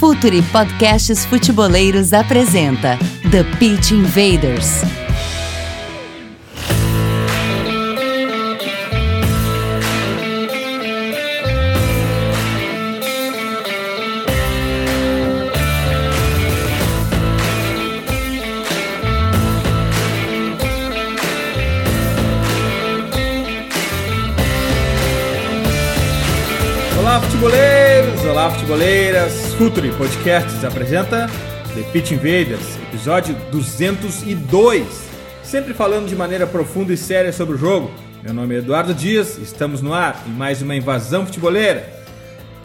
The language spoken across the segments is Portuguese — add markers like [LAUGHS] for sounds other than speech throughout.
Futuri Podcasts Futeboleiros apresenta The Pitch Invaders. Olá, futeboleiros! Olá, Futuri Podcasts apresenta The Pitch Invaders, episódio 202. Sempre falando de maneira profunda e séria sobre o jogo. Meu nome é Eduardo Dias, estamos no ar em mais uma invasão futeboleira.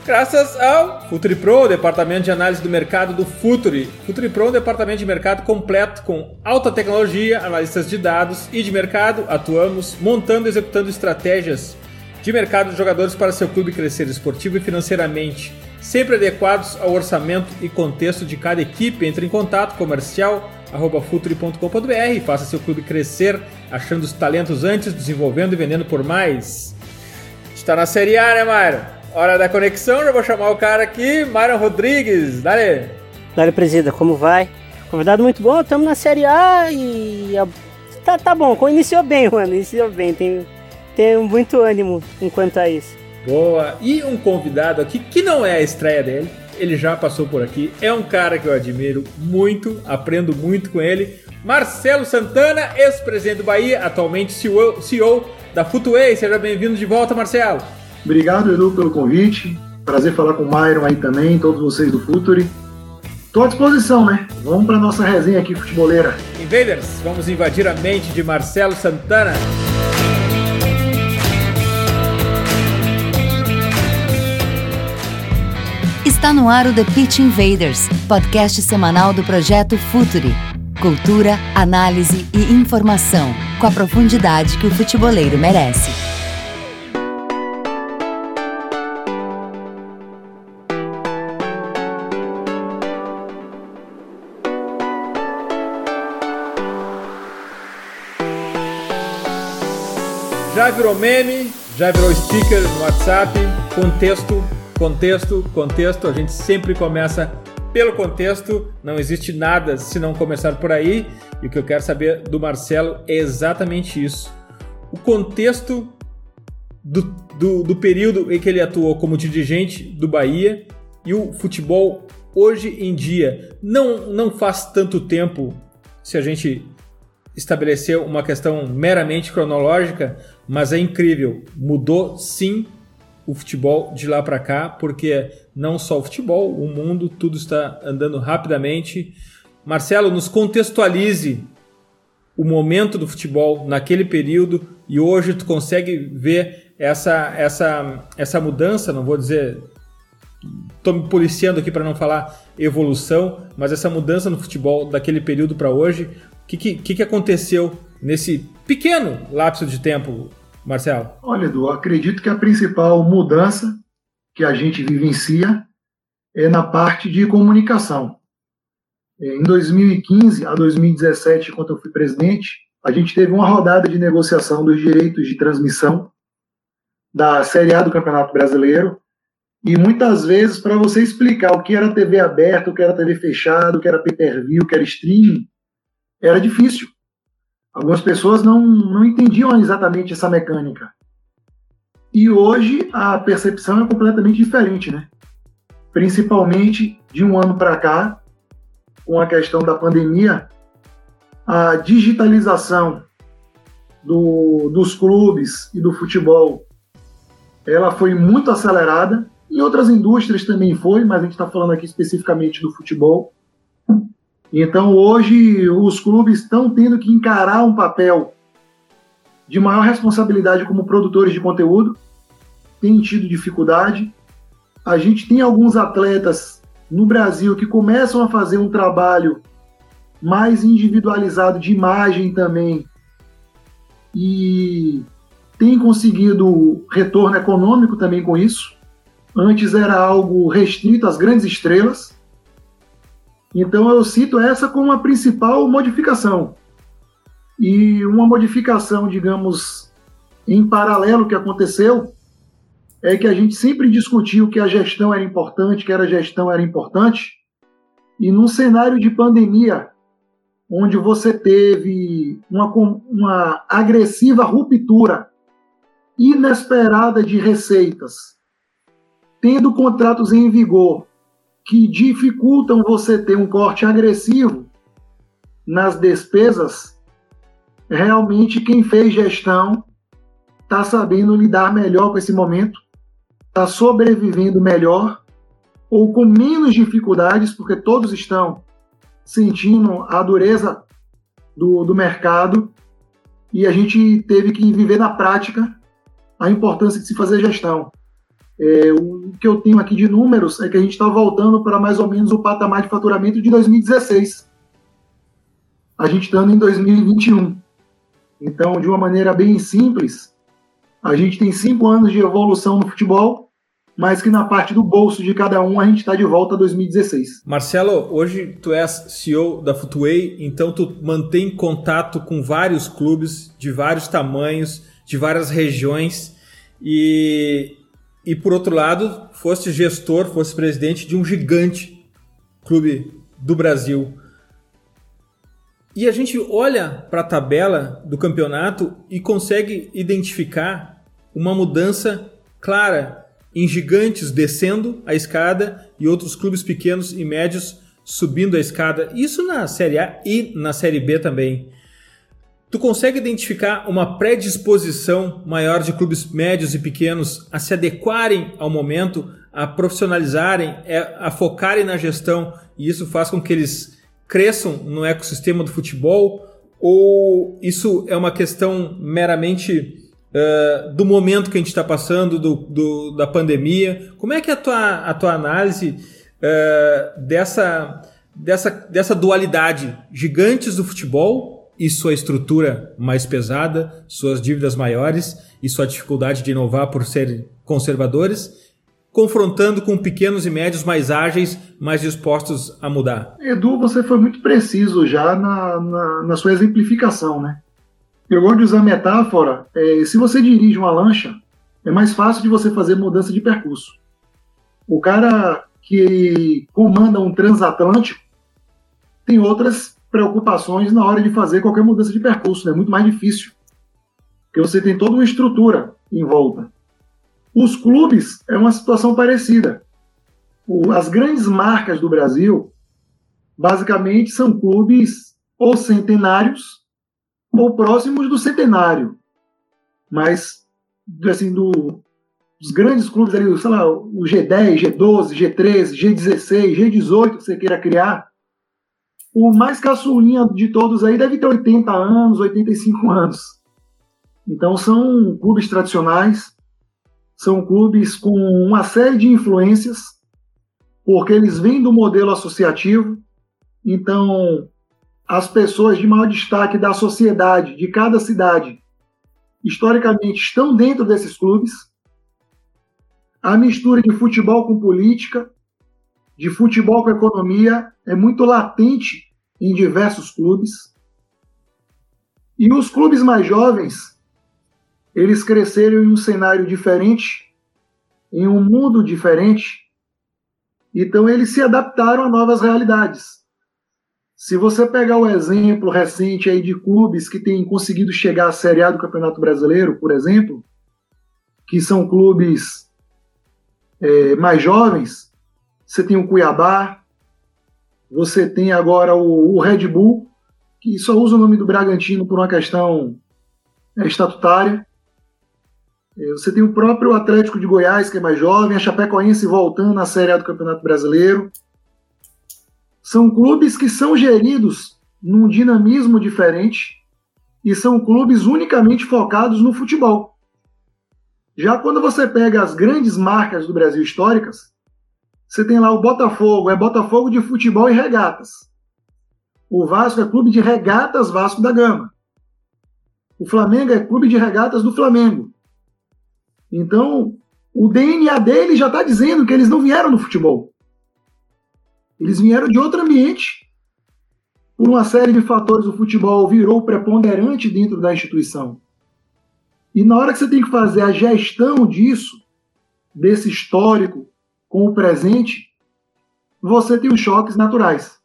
Graças ao Futuri Pro, departamento de análise do mercado do Futuri. Futuri Pro é um departamento de mercado completo com alta tecnologia, analistas de dados e de mercado. Atuamos montando e executando estratégias de mercado de jogadores para seu clube crescer esportivo e financeiramente, sempre adequados ao orçamento e contexto de cada equipe. Entre em contato comercial futuri.com.br e faça seu clube crescer, achando os talentos antes, desenvolvendo e vendendo por mais. Está na Série A, né, Mário? Hora da conexão, já vou chamar o cara aqui, Mário Rodrigues. Dale! Dale, presida, como vai? Convidado muito bom, estamos na Série A e. Tá, tá bom, iniciou bem, mano, iniciou bem. Tem, tem muito ânimo enquanto a isso. Boa. E um convidado aqui que não é a estreia dele, ele já passou por aqui, é um cara que eu admiro muito, aprendo muito com ele. Marcelo Santana, ex-presidente do Bahia, atualmente CEO, CEO da Futway. Seja bem-vindo de volta, Marcelo. Obrigado, Edu, pelo convite. Prazer falar com o Myron aí também, todos vocês do Futuri. Tô à disposição, né? Vamos para nossa resenha aqui futeboleira. Invaders, vamos invadir a mente de Marcelo Santana. Está no ar o The Pitch Invaders, podcast semanal do projeto Futuri. Cultura, análise e informação, com a profundidade que o futeboleiro merece. Já virou meme, já virou sticker no WhatsApp, contexto, contexto, contexto. A gente sempre começa pelo contexto, não existe nada se não começar por aí. E o que eu quero saber do Marcelo é exatamente isso. O contexto do, do, do período em que ele atuou como dirigente do Bahia e o futebol hoje em dia. Não, não faz tanto tempo, se a gente estabeleceu uma questão meramente cronológica, mas é incrível. Mudou sim o futebol de lá para cá, porque não só o futebol, o mundo, tudo está andando rapidamente. Marcelo, nos contextualize o momento do futebol naquele período e hoje tu consegue ver essa essa essa mudança, não vou dizer estou me policiando aqui para não falar evolução, mas essa mudança no futebol daquele período para hoje, o que, que, que aconteceu nesse pequeno lapso de tempo, Marcelo? Olha, Edu, acredito que a principal mudança que a gente vivencia é na parte de comunicação. Em 2015 a 2017, quando eu fui presidente, a gente teve uma rodada de negociação dos direitos de transmissão da Série A do Campeonato Brasileiro. E muitas vezes, para você explicar o que era TV aberta, o que era TV fechada, o que era pay-per-view, o que era streaming, era difícil. Algumas pessoas não, não entendiam exatamente essa mecânica. E hoje a percepção é completamente diferente, né? Principalmente de um ano para cá, com a questão da pandemia, a digitalização do, dos clubes e do futebol, ela foi muito acelerada. Em outras indústrias também foi, mas a gente está falando aqui especificamente do futebol. Então hoje os clubes estão tendo que encarar um papel de maior responsabilidade como produtores de conteúdo, tem tido dificuldade. A gente tem alguns atletas no Brasil que começam a fazer um trabalho mais individualizado de imagem também e tem conseguido retorno econômico também com isso. Antes era algo restrito às grandes estrelas. Então eu cito essa como a principal modificação. E uma modificação, digamos, em paralelo que aconteceu é que a gente sempre discutiu que a gestão era importante, que a gestão era importante, e num cenário de pandemia, onde você teve uma, uma agressiva ruptura inesperada de receitas, tendo contratos em vigor que dificultam você ter um corte agressivo nas despesas, realmente quem fez gestão está sabendo lidar melhor com esse momento, está sobrevivendo melhor ou com menos dificuldades, porque todos estão sentindo a dureza do, do mercado e a gente teve que viver na prática a importância de se fazer gestão. É, o que eu tenho aqui de números é que a gente está voltando para mais ou menos o patamar de faturamento de 2016. A gente está em 2021. Então, de uma maneira bem simples, a gente tem cinco anos de evolução no futebol, mas que na parte do bolso de cada um a gente está de volta a 2016. Marcelo, hoje tu és CEO da Footway, então tu mantém contato com vários clubes de vários tamanhos, de várias regiões e, e por outro lado, foste gestor, foste presidente de um gigante clube do Brasil. E a gente olha para a tabela do campeonato e consegue identificar uma mudança clara em gigantes descendo a escada e outros clubes pequenos e médios subindo a escada. Isso na Série A e na Série B também. Tu consegue identificar uma predisposição maior de clubes médios e pequenos a se adequarem ao momento, a profissionalizarem, é, a focarem na gestão e isso faz com que eles cresçam no ecossistema do futebol? Ou isso é uma questão meramente uh, do momento que a gente está passando, do, do, da pandemia. Como é que é a tua, a tua análise uh, dessa, dessa, dessa dualidade? Gigantes do futebol e sua estrutura mais pesada, suas dívidas maiores e sua dificuldade de inovar por serem conservadores, confrontando com pequenos e médios mais ágeis, mais dispostos a mudar. Edu, você foi muito preciso já na, na, na sua exemplificação, né? Eu gosto de usar metáfora. É, se você dirige uma lancha, é mais fácil de você fazer mudança de percurso. O cara que comanda um transatlântico tem outras preocupações na hora de fazer qualquer mudança de percurso, é né? muito mais difícil. Porque você tem toda uma estrutura em volta. Os clubes é uma situação parecida. O, as grandes marcas do Brasil, basicamente, são clubes ou centenários ou próximos do centenário. Mas, assim, do, dos grandes clubes ali, sei lá, o G10, G12, G13, G16, G18 que você queira criar, o mais caçulinha de todos aí deve ter 80 anos, 85 anos. Então são clubes tradicionais, são clubes com uma série de influências, porque eles vêm do modelo associativo. Então, as pessoas de maior destaque da sociedade, de cada cidade, historicamente estão dentro desses clubes. A mistura de futebol com política, de futebol com economia, é muito latente em diversos clubes. E os clubes mais jovens, eles cresceram em um cenário diferente, em um mundo diferente, então eles se adaptaram a novas realidades. Se você pegar o exemplo recente aí de clubes que têm conseguido chegar à Série A do Campeonato Brasileiro, por exemplo, que são clubes é, mais jovens, você tem o Cuiabá, você tem agora o, o, Red Bull, que só usa o nome do Bragantino por uma questão é, estatutária. É, você tem o próprio Atlético de Goiás, que é mais jovem, a Chapecoense voltando à Série A do Campeonato Brasileiro. São clubes que são geridos num dinamismo diferente e são clubes unicamente focados no futebol. Já quando você pega as grandes marcas do Brasil históricas, você tem lá o Botafogo, é Botafogo de futebol e regatas. O Vasco é clube de regatas Vasco da Gama. O Flamengo é clube de regatas do Flamengo. Então, o DNA deles já está dizendo que eles não vieram do futebol. Eles vieram de outro ambiente. Por uma série de fatores, o futebol virou preponderante dentro da instituição. E na hora que você tem que fazer a gestão disso, desse histórico com o presente, você tem os choques naturais.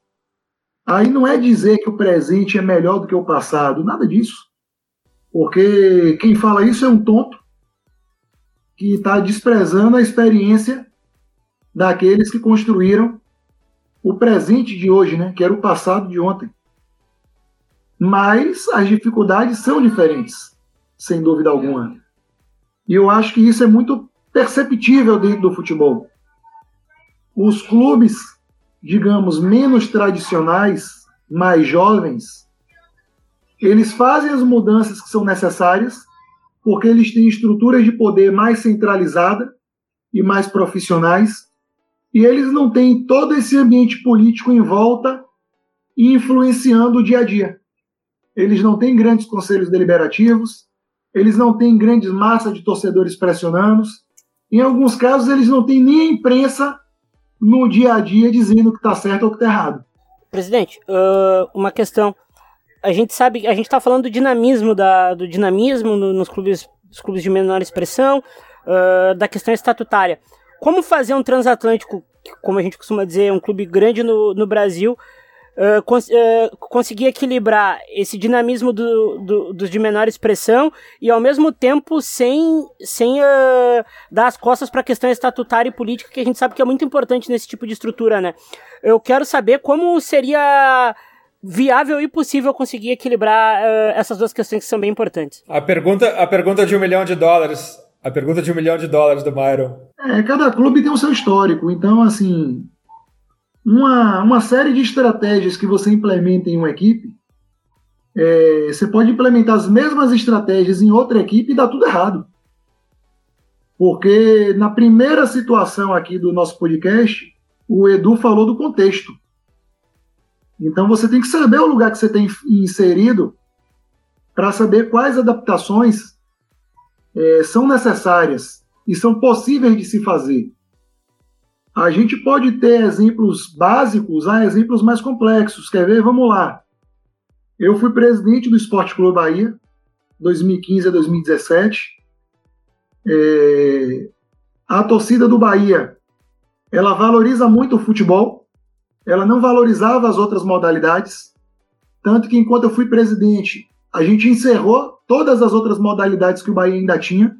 Aí não é dizer que o presente é melhor do que o passado, nada disso. Porque quem fala isso é um tonto que está desprezando a experiência daqueles que construíram o presente de hoje, né? que era o passado de ontem. Mas as dificuldades são diferentes, sem dúvida alguma. E eu acho que isso é muito perceptível dentro do futebol. Os clubes, digamos, menos tradicionais, mais jovens, eles fazem as mudanças que são necessárias porque eles têm estruturas de poder mais centralizada e mais profissionais e eles não têm todo esse ambiente político em volta influenciando o dia a dia. Eles não têm grandes conselhos deliberativos, eles não têm grandes massas de torcedores pressionando. Em alguns casos, eles não têm nem a imprensa no dia a dia dizendo que está certo ou que está errado. Presidente, uh, uma questão. A gente sabe, a gente está falando do dinamismo da, do dinamismo nos clubes, nos clubes de menor expressão, uh, da questão estatutária. Como fazer um transatlântico, como a gente costuma dizer, um clube grande no, no Brasil, uh, cons uh, conseguir equilibrar esse dinamismo do, do, dos de menor expressão e, ao mesmo tempo, sem, sem uh, dar as costas para a questão estatutária e política, que a gente sabe que é muito importante nesse tipo de estrutura, né? Eu quero saber como seria viável e possível conseguir equilibrar essas duas questões que são bem importantes. A pergunta, a pergunta de um milhão de dólares a pergunta de um milhão de dólares do Myron. É, cada clube tem o seu histórico. Então, assim, uma, uma série de estratégias que você implementa em uma equipe, é, você pode implementar as mesmas estratégias em outra equipe e dá tudo errado. Porque na primeira situação aqui do nosso podcast, o Edu falou do contexto. Então você tem que saber o lugar que você tem inserido para saber quais adaptações é, são necessárias e são possíveis de se fazer. A gente pode ter exemplos básicos a exemplos mais complexos. Quer ver? Vamos lá. Eu fui presidente do Esporte Clube Bahia, 2015 a 2017. É... A torcida do Bahia, ela valoriza muito o futebol, ela não valorizava as outras modalidades, tanto que enquanto eu fui presidente, a gente encerrou todas as outras modalidades que o Bahia ainda tinha.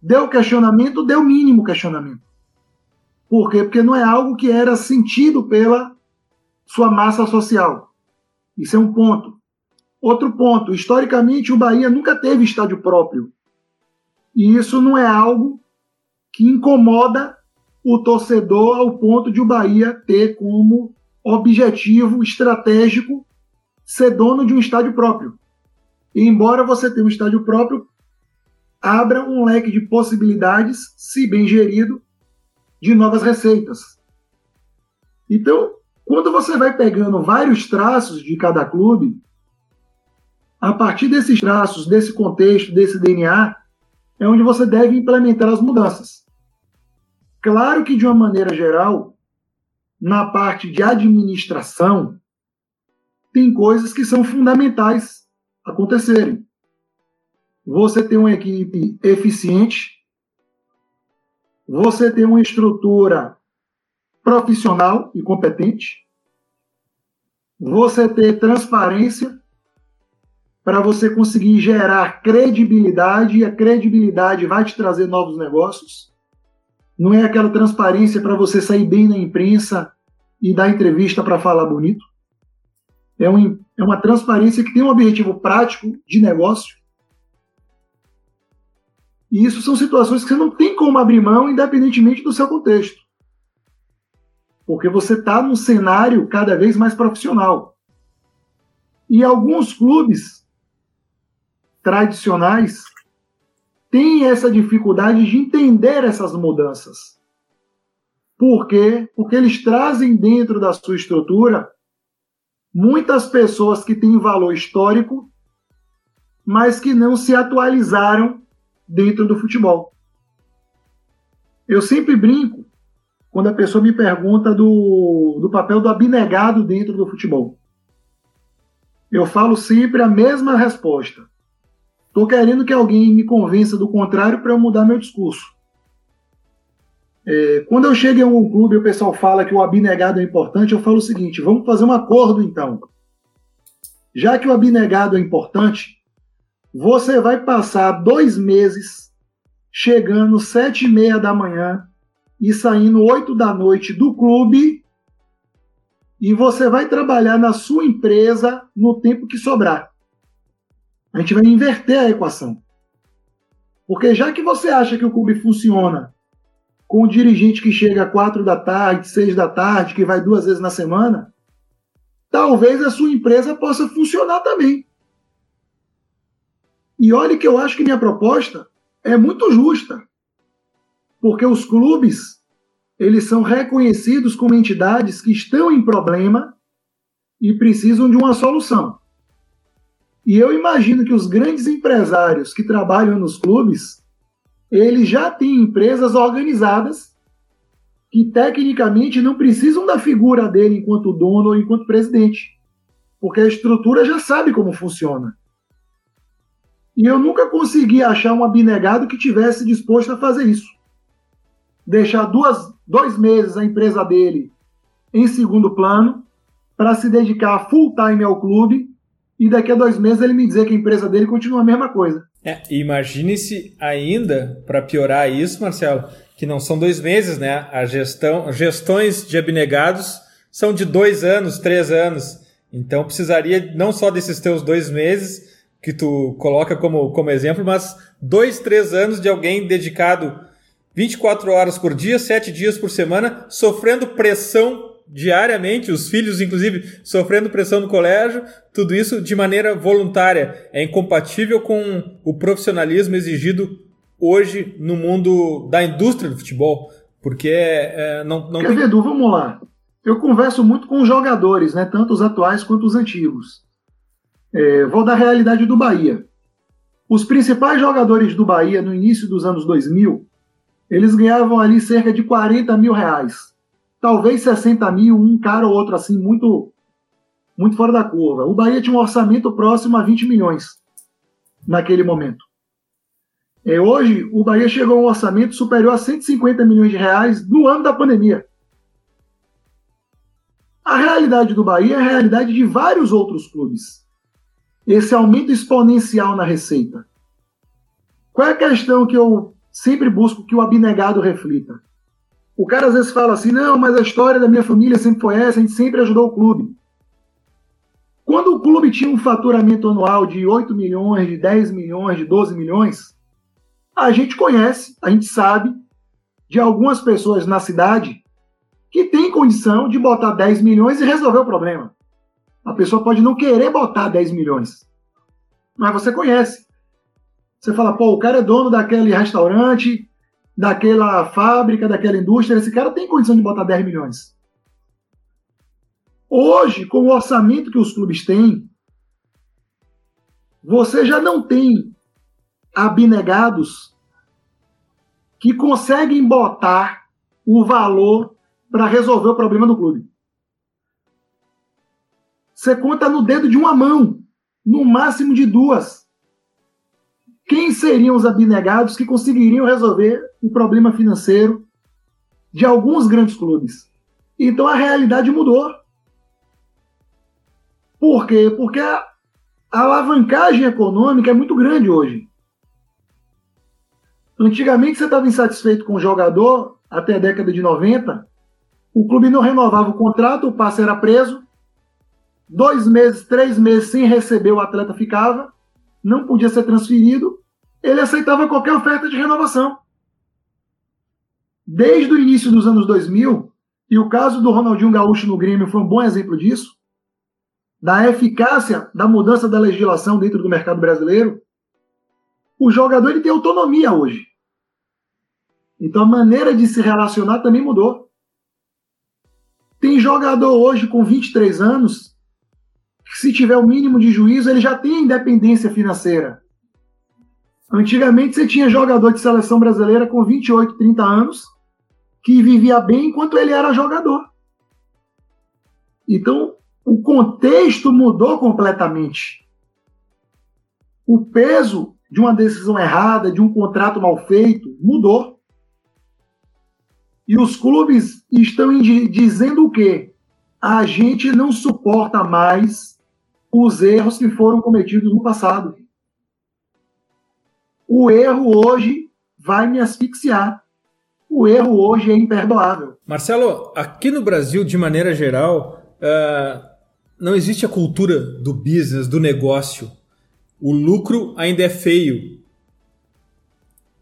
Deu questionamento, deu mínimo questionamento. Por quê? Porque não é algo que era sentido pela sua massa social. Isso é um ponto. Outro ponto, historicamente o Bahia nunca teve estádio próprio. E isso não é algo que incomoda o torcedor ao ponto de o Bahia ter como objetivo estratégico ser dono de um estádio próprio. E embora você tenha um estádio próprio, abra um leque de possibilidades, se bem gerido, de novas receitas. Então, quando você vai pegando vários traços de cada clube, a partir desses traços, desse contexto, desse DNA, é onde você deve implementar as mudanças. Claro que, de uma maneira geral, na parte de administração, tem coisas que são fundamentais acontecerem. Você tem uma equipe eficiente, você tem uma estrutura profissional e competente, você ter transparência para você conseguir gerar credibilidade e a credibilidade vai te trazer novos negócios. Não é aquela transparência para você sair bem na imprensa e dar entrevista para falar bonito é, um, é uma transparência que tem um objetivo prático de negócio. E isso são situações que você não tem como abrir mão, independentemente do seu contexto. Porque você está num cenário cada vez mais profissional. E alguns clubes tradicionais têm essa dificuldade de entender essas mudanças. Por quê? Porque eles trazem dentro da sua estrutura muitas pessoas que têm valor histórico, mas que não se atualizaram dentro do futebol. Eu sempre brinco quando a pessoa me pergunta do, do papel do abnegado dentro do futebol. Eu falo sempre a mesma resposta. Estou querendo que alguém me convença do contrário para eu mudar meu discurso. É, quando eu chego em um clube e o pessoal fala que o abnegado é importante, eu falo o seguinte: vamos fazer um acordo então. Já que o abnegado é importante, você vai passar dois meses chegando sete e meia da manhã e saindo oito da noite do clube e você vai trabalhar na sua empresa no tempo que sobrar. A gente vai inverter a equação. Porque já que você acha que o clube funciona com o dirigente que chega quatro da tarde, seis da tarde, que vai duas vezes na semana, talvez a sua empresa possa funcionar também. E olhe que eu acho que minha proposta é muito justa. Porque os clubes, eles são reconhecidos como entidades que estão em problema e precisam de uma solução. E eu imagino que os grandes empresários que trabalham nos clubes, eles já têm empresas organizadas que tecnicamente não precisam da figura dele enquanto dono ou enquanto presidente, porque a estrutura já sabe como funciona. E eu nunca consegui achar um abnegado que tivesse disposto a fazer isso. Deixar duas, dois meses a empresa dele em segundo plano para se dedicar full time ao clube e daqui a dois meses ele me dizer que a empresa dele continua a mesma coisa. É, Imagine-se ainda, para piorar isso, Marcelo, que não são dois meses, né? A gestão, gestões de abnegados são de dois anos, três anos. Então precisaria não só desses teus dois meses que tu coloca como, como exemplo, mas dois, três anos de alguém dedicado 24 horas por dia, sete dias por semana, sofrendo pressão diariamente, os filhos, inclusive, sofrendo pressão no colégio, tudo isso de maneira voluntária. É incompatível com o profissionalismo exigido hoje no mundo da indústria do futebol. Porque é, não, não Quer ver, Edu, vamos lá. Eu converso muito com os jogadores, né, tanto os atuais quanto os antigos. É, vou dar a realidade do Bahia. Os principais jogadores do Bahia no início dos anos 2000, eles ganhavam ali cerca de 40 mil reais talvez 60 mil, um cara ou outro assim, muito, muito fora da curva. O Bahia tinha um orçamento próximo a 20 milhões naquele momento. É, hoje, o Bahia chegou a um orçamento superior a 150 milhões de reais no ano da pandemia. A realidade do Bahia é a realidade de vários outros clubes. Esse aumento exponencial na receita. Qual é a questão que eu sempre busco que o abnegado reflita? O cara às vezes fala assim: não, mas a história da minha família sempre foi essa, a gente sempre ajudou o clube. Quando o clube tinha um faturamento anual de 8 milhões, de 10 milhões, de 12 milhões, a gente conhece, a gente sabe de algumas pessoas na cidade que tem condição de botar 10 milhões e resolver o problema. A pessoa pode não querer botar 10 milhões, mas você conhece. Você fala, pô, o cara é dono daquele restaurante, daquela fábrica, daquela indústria, esse cara tem condição de botar 10 milhões. Hoje, com o orçamento que os clubes têm, você já não tem abnegados que conseguem botar o valor para resolver o problema do clube. Você conta no dedo de uma mão, no máximo de duas quem seriam os abnegados que conseguiriam resolver o problema financeiro de alguns grandes clubes. Então a realidade mudou. Por quê? Porque a, alavancagem econômica é muito grande hoje. Antigamente você estava insatisfeito com o jogador, até a década de 90, o clube não renovava o contrato, o passe era preso, dois meses, três meses sem receber o atleta ficava, não podia ser transferido, ele aceitava qualquer oferta de renovação. Desde o início dos anos 2000, e o caso do Ronaldinho Gaúcho no Grêmio foi um bom exemplo disso, da eficácia da mudança da legislação dentro do mercado brasileiro, o jogador ele tem autonomia hoje. Então a maneira de se relacionar também mudou. Tem jogador hoje com 23 anos se tiver o mínimo de juízo, ele já tem independência financeira. Antigamente você tinha jogador de seleção brasileira com 28, 30 anos que vivia bem enquanto ele era jogador. Então, o contexto mudou completamente. O peso de uma decisão errada, de um contrato mal feito, mudou. E os clubes estão dizendo o quê? A gente não suporta mais os erros que foram cometidos no passado. O erro hoje vai me asfixiar. O erro hoje é imperdoável. Marcelo, aqui no Brasil, de maneira geral, uh, não existe a cultura do business, do negócio. O lucro ainda é feio.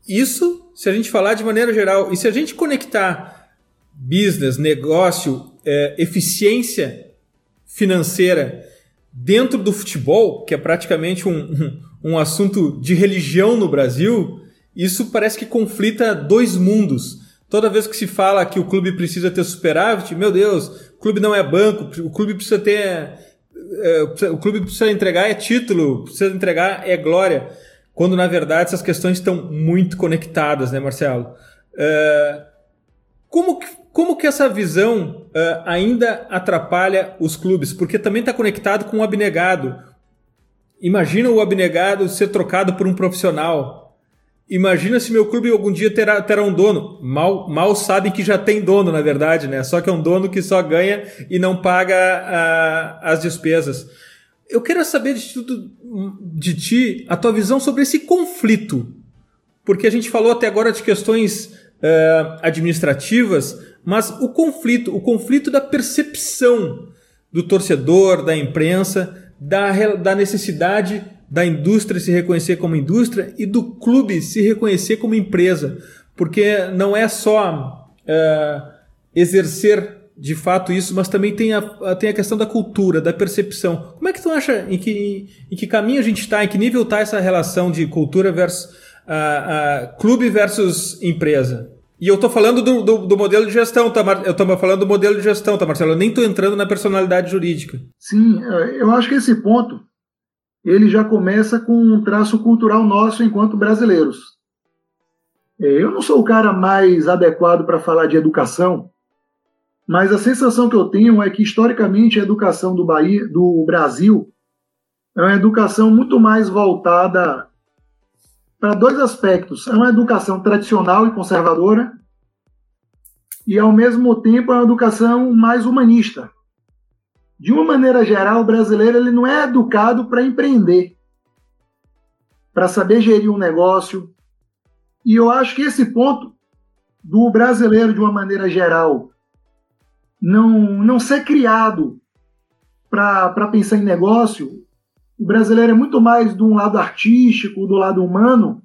Isso, se a gente falar de maneira geral, e se a gente conectar business, negócio, é, eficiência financeira dentro do futebol, que é praticamente um, [LAUGHS] um, um assunto de religião no Brasil, isso parece que conflita dois mundos. Toda vez que se fala que o clube precisa ter superávit, meu Deus, o clube não é banco, o clube precisa ter. É, o clube precisa entregar é título, precisa entregar é glória. Quando na verdade essas questões estão muito conectadas, né, Marcelo? É, como, que, como que essa visão é, ainda atrapalha os clubes? Porque também está conectado com o abnegado. Imagina o abnegado ser trocado por um profissional Imagina se meu clube algum dia terá, terá um dono. Mal, mal sabem que já tem dono, na verdade, né? Só que é um dono que só ganha e não paga a, as despesas. Eu quero saber de, tudo, de ti a tua visão sobre esse conflito. Porque a gente falou até agora de questões uh, administrativas, mas o conflito, o conflito da percepção do torcedor, da imprensa, da, da necessidade da indústria se reconhecer como indústria e do clube se reconhecer como empresa, porque não é só é, exercer de fato isso, mas também tem a, tem a questão da cultura, da percepção. Como é que tu acha, em que, em que caminho a gente está, em que nível está essa relação de cultura versus clube versus empresa? E eu estou falando do, do, do, modelo de gestão, tá, Mar... eu estou falando do modelo de gestão, tá, Marcelo? Eu nem estou entrando na personalidade jurídica. Sim, é, eu acho que esse ponto ele já começa com um traço cultural nosso enquanto brasileiros. É, eu não sou o cara mais adequado para falar de educação, mas a sensação que eu tenho é que historicamente a educação do, Bahia, do Brasil é uma educação muito mais voltada para dois aspectos. É uma educação tradicional e conservadora e, ao mesmo tempo, é uma educação mais humanista de uma maneira geral, o brasileiro ele não é educado para empreender, para saber gerir um negócio. E eu acho que esse ponto do brasileiro, de uma maneira geral, não, não ser criado para pensar em negócio, o brasileiro é muito mais de um lado artístico, do lado humano,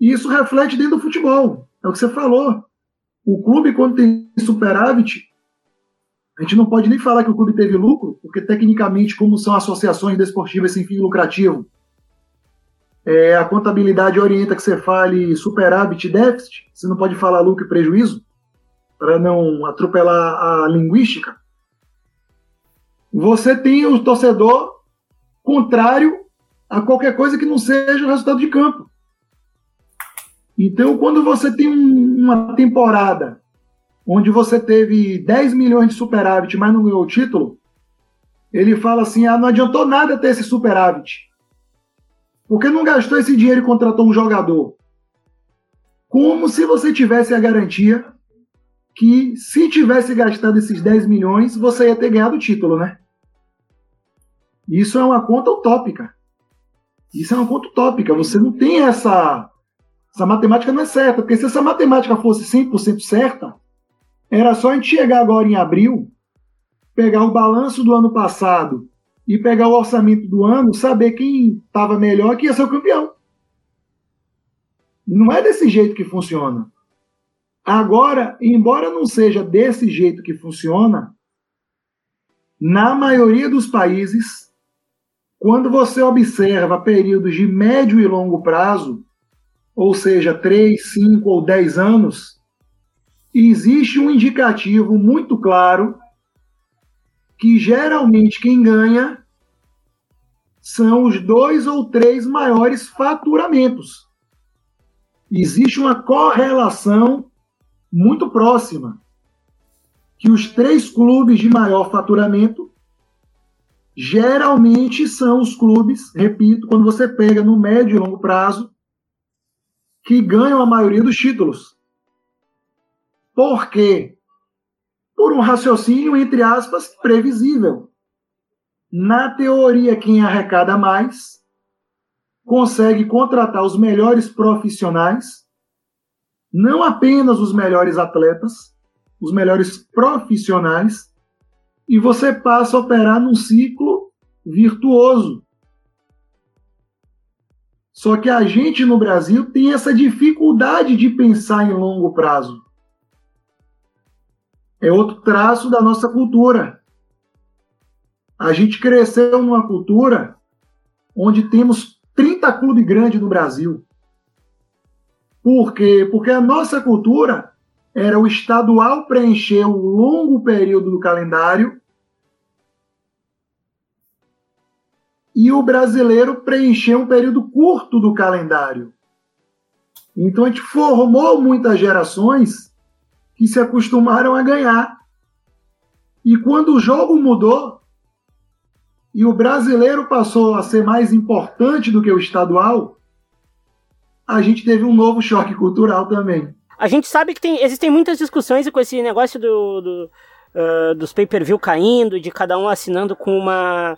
e isso reflete dentro do futebol. É o que você falou. O clube, quando tem superávit, a gente não pode nem falar que o clube teve lucro, porque tecnicamente, como são associações desportivas sem fim lucrativo, é, a contabilidade orienta que você fale superávit e déficit, você não pode falar lucro e prejuízo, para não atropelar a linguística. Você tem o torcedor contrário a qualquer coisa que não seja o resultado de campo. Então, quando você tem um, uma temporada onde você teve 10 milhões de superávit, mas não ganhou o título, ele fala assim: ah, não adiantou nada ter esse superávit. Porque não gastou esse dinheiro e contratou um jogador? Como se você tivesse a garantia que, se tivesse gastado esses 10 milhões, você ia ter ganhado o título, né? Isso é uma conta utópica. Isso é uma conta utópica. Você não tem essa. Essa matemática não é certa. Porque se essa matemática fosse 100% certa, era só a gente chegar agora em abril, pegar o balanço do ano passado e pegar o orçamento do ano, saber quem estava melhor que ia ser o campeão. Não é desse jeito que funciona. Agora, embora não seja desse jeito que funciona, na maioria dos países, quando você observa períodos de médio e longo prazo, ou seja, 3, 5 ou 10 anos, existe um indicativo muito claro que geralmente quem ganha são os dois ou três maiores faturamentos. Existe uma correlação muito próxima que os três clubes de maior faturamento geralmente são os clubes, repito, quando você pega no médio e longo prazo, que ganham a maioria dos títulos. Por quê? Por um raciocínio, entre aspas, previsível. Na teoria, quem arrecada mais consegue contratar os melhores profissionais, não apenas os melhores atletas, os melhores profissionais, e você passa a operar num ciclo virtuoso. Só que a gente no Brasil tem essa dificuldade de pensar em longo prazo. É outro traço da nossa cultura. A gente cresceu numa cultura onde temos 30 clubes grandes no Brasil. Por quê? Porque a nossa cultura era o estadual preencher um longo período do calendário e o brasileiro preencher um período curto do calendário. Então a gente formou muitas gerações que se acostumaram a ganhar. E quando o jogo mudou e o brasileiro passou a ser mais importante do que o estadual, a gente teve um novo choque cultural também. A gente sabe que tem, existem muitas discussões com esse negócio do, do uh, dos pay-per-view caindo, de cada um assinando com uma,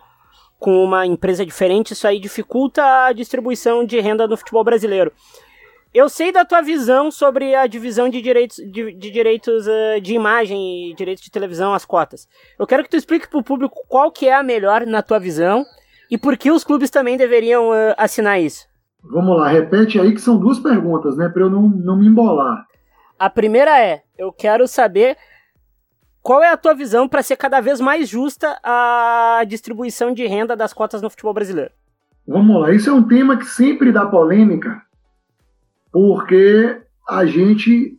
com uma empresa diferente, isso aí dificulta a distribuição de renda no futebol brasileiro. Eu sei da tua visão sobre a divisão de direitos de, de direitos uh, de imagem e direitos de televisão, as cotas. Eu quero que tu explique para o público qual que é a melhor na tua visão e por que os clubes também deveriam uh, assinar isso. Vamos lá, repete aí que são duas perguntas, né, para eu não, não me embolar. A primeira é: eu quero saber qual é a tua visão para ser cada vez mais justa a distribuição de renda das cotas no futebol brasileiro? Vamos lá, isso é um tema que sempre dá polêmica, porque a gente,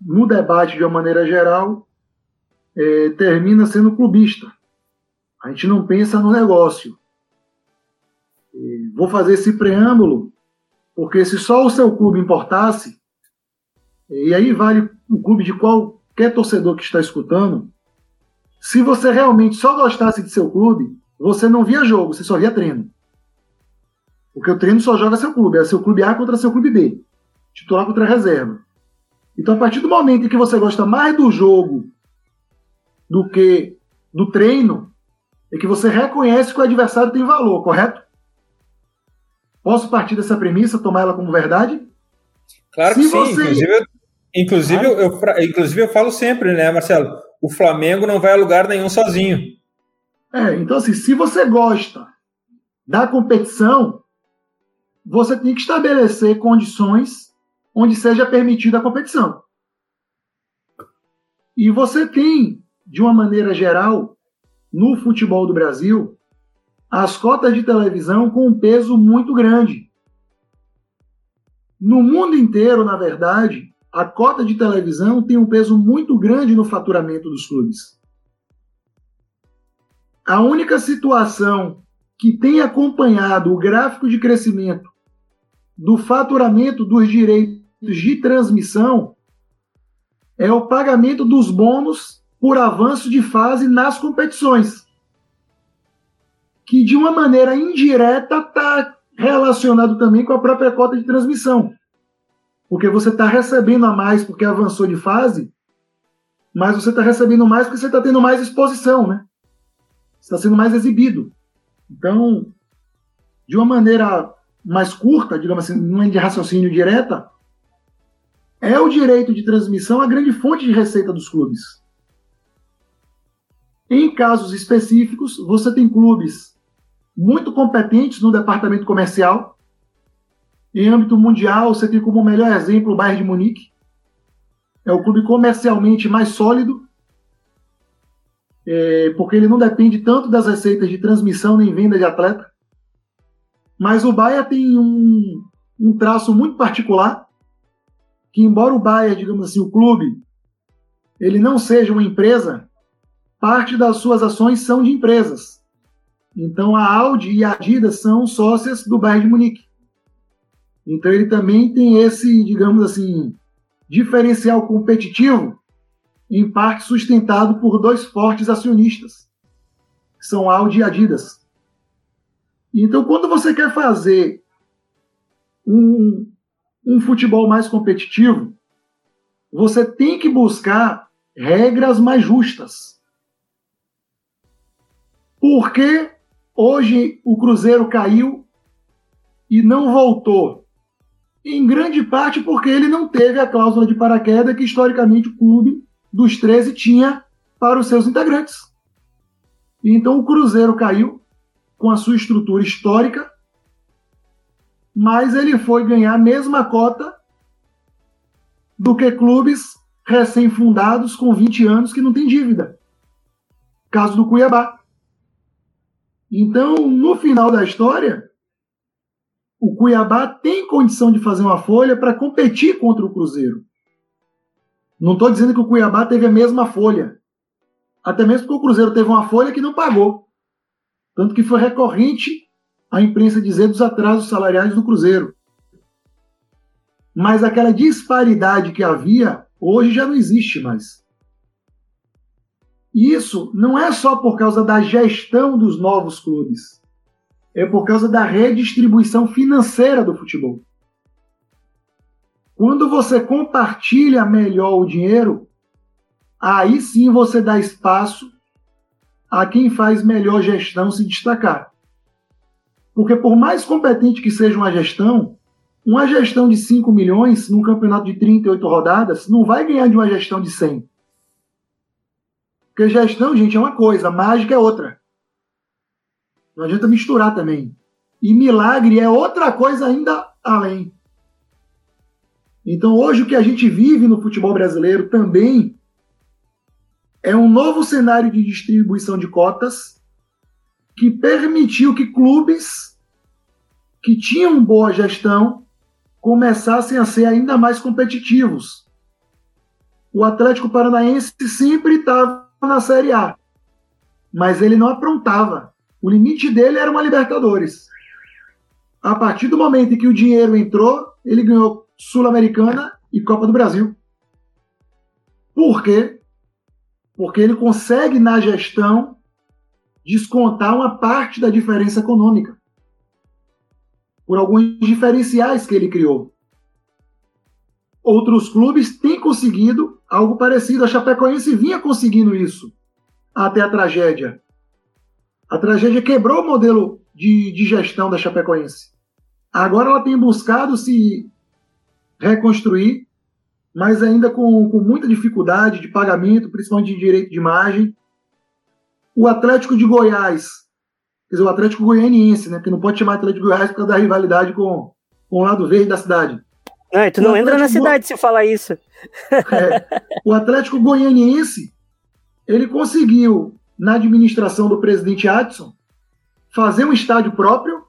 no debate de uma maneira geral, é, termina sendo clubista. A gente não pensa no negócio. E vou fazer esse preâmbulo, porque se só o seu clube importasse, e aí vale o clube de qualquer torcedor que está escutando. Se você realmente só gostasse de seu clube, você não via jogo, você só via treino. Porque o treino só joga seu clube, é seu clube A contra seu clube B, titular contra reserva. Então, a partir do momento em que você gosta mais do jogo do que do treino, é que você reconhece que o adversário tem valor, correto? Posso partir dessa premissa, tomar ela como verdade? Claro que sim. Você... Inclusive, Inclusive, eu, eu, inclusive, eu falo sempre, né, Marcelo? O Flamengo não vai a lugar nenhum sozinho. É, então, assim, se você gosta da competição, você tem que estabelecer condições onde seja permitida a competição. E você tem, de uma maneira geral, no futebol do Brasil, as cotas de televisão com um peso muito grande. No mundo inteiro, na verdade, a cota de televisão tem um peso muito grande no faturamento dos clubes. A única situação que tem acompanhado o gráfico de crescimento do faturamento dos direitos de transmissão é o pagamento dos bônus por avanço de fase nas competições, que de uma maneira indireta está relacionado também com a própria cota de transmissão. Porque você está recebendo a mais porque avançou de fase, mas você está recebendo mais porque você está tendo mais exposição, né? Está sendo mais exibido. Então, de uma maneira mais curta, digamos assim, não é de raciocínio direta, é o direito de transmissão a grande fonte de receita dos clubes. Em casos específicos, você tem clubes muito competentes no departamento comercial, em âmbito mundial, você tem como melhor exemplo o Bayern de Munique. É o clube comercialmente mais sólido, é, porque ele não depende tanto das receitas de transmissão nem venda de atleta. Mas o Bayern tem um, um traço muito particular, que embora o Bayern, digamos assim, o clube, ele não seja uma empresa, parte das suas ações são de empresas. Então a Audi e a Adidas são sócias do Bayern de Munique. Então ele também tem esse, digamos assim, diferencial competitivo, em parte sustentado por dois fortes acionistas, que são Audi e Adidas. Então, quando você quer fazer um, um futebol mais competitivo, você tem que buscar regras mais justas. Porque hoje o Cruzeiro caiu e não voltou? Em grande parte porque ele não teve a cláusula de paraquedas que historicamente o clube dos 13 tinha para os seus integrantes. Então o Cruzeiro caiu com a sua estrutura histórica, mas ele foi ganhar a mesma cota do que clubes recém-fundados com 20 anos que não tem dívida. Caso do Cuiabá. Então, no final da história, o Cuiabá tem condição de fazer uma folha para competir contra o Cruzeiro. Não estou dizendo que o Cuiabá teve a mesma folha. Até mesmo porque o Cruzeiro teve uma folha que não pagou. Tanto que foi recorrente a imprensa dizer dos atrasos salariais do Cruzeiro. Mas aquela disparidade que havia, hoje já não existe mais. Isso não é só por causa da gestão dos novos clubes, é por causa da redistribuição financeira do futebol. Quando você compartilha melhor o dinheiro, aí sim você dá espaço a quem faz melhor gestão se destacar. Porque por mais competente que seja uma gestão, uma gestão de 5 milhões num campeonato de 38 rodadas não vai ganhar de uma gestão de 100. Porque gestão, gente, é uma coisa, mágica é outra. Não adianta misturar também. E milagre é outra coisa ainda além. Então, hoje, o que a gente vive no futebol brasileiro também é um novo cenário de distribuição de cotas que permitiu que clubes que tinham boa gestão começassem a ser ainda mais competitivos. O Atlético Paranaense sempre estava na Série A, mas ele não aprontava. O limite dele era uma Libertadores. A partir do momento em que o dinheiro entrou, ele ganhou Sul-Americana e Copa do Brasil. Por quê? Porque ele consegue, na gestão, descontar uma parte da diferença econômica por alguns diferenciais que ele criou. Outros clubes têm conseguido algo parecido. A Chapecoense vinha conseguindo isso até a tragédia. A tragédia quebrou o modelo de, de gestão da Chapecoense. Agora ela tem buscado se reconstruir, mas ainda com, com muita dificuldade de pagamento, principalmente de direito de imagem. O Atlético de Goiás, quer dizer, o Atlético Goianiense, né? Porque não pode chamar Atlético de Goiás por causa da rivalidade com, com o lado verde da cidade. Não, tu não entra na cidade Go... se falar isso. É, o Atlético Goianiense, ele conseguiu, na administração do presidente Adson, fazer um estádio próprio,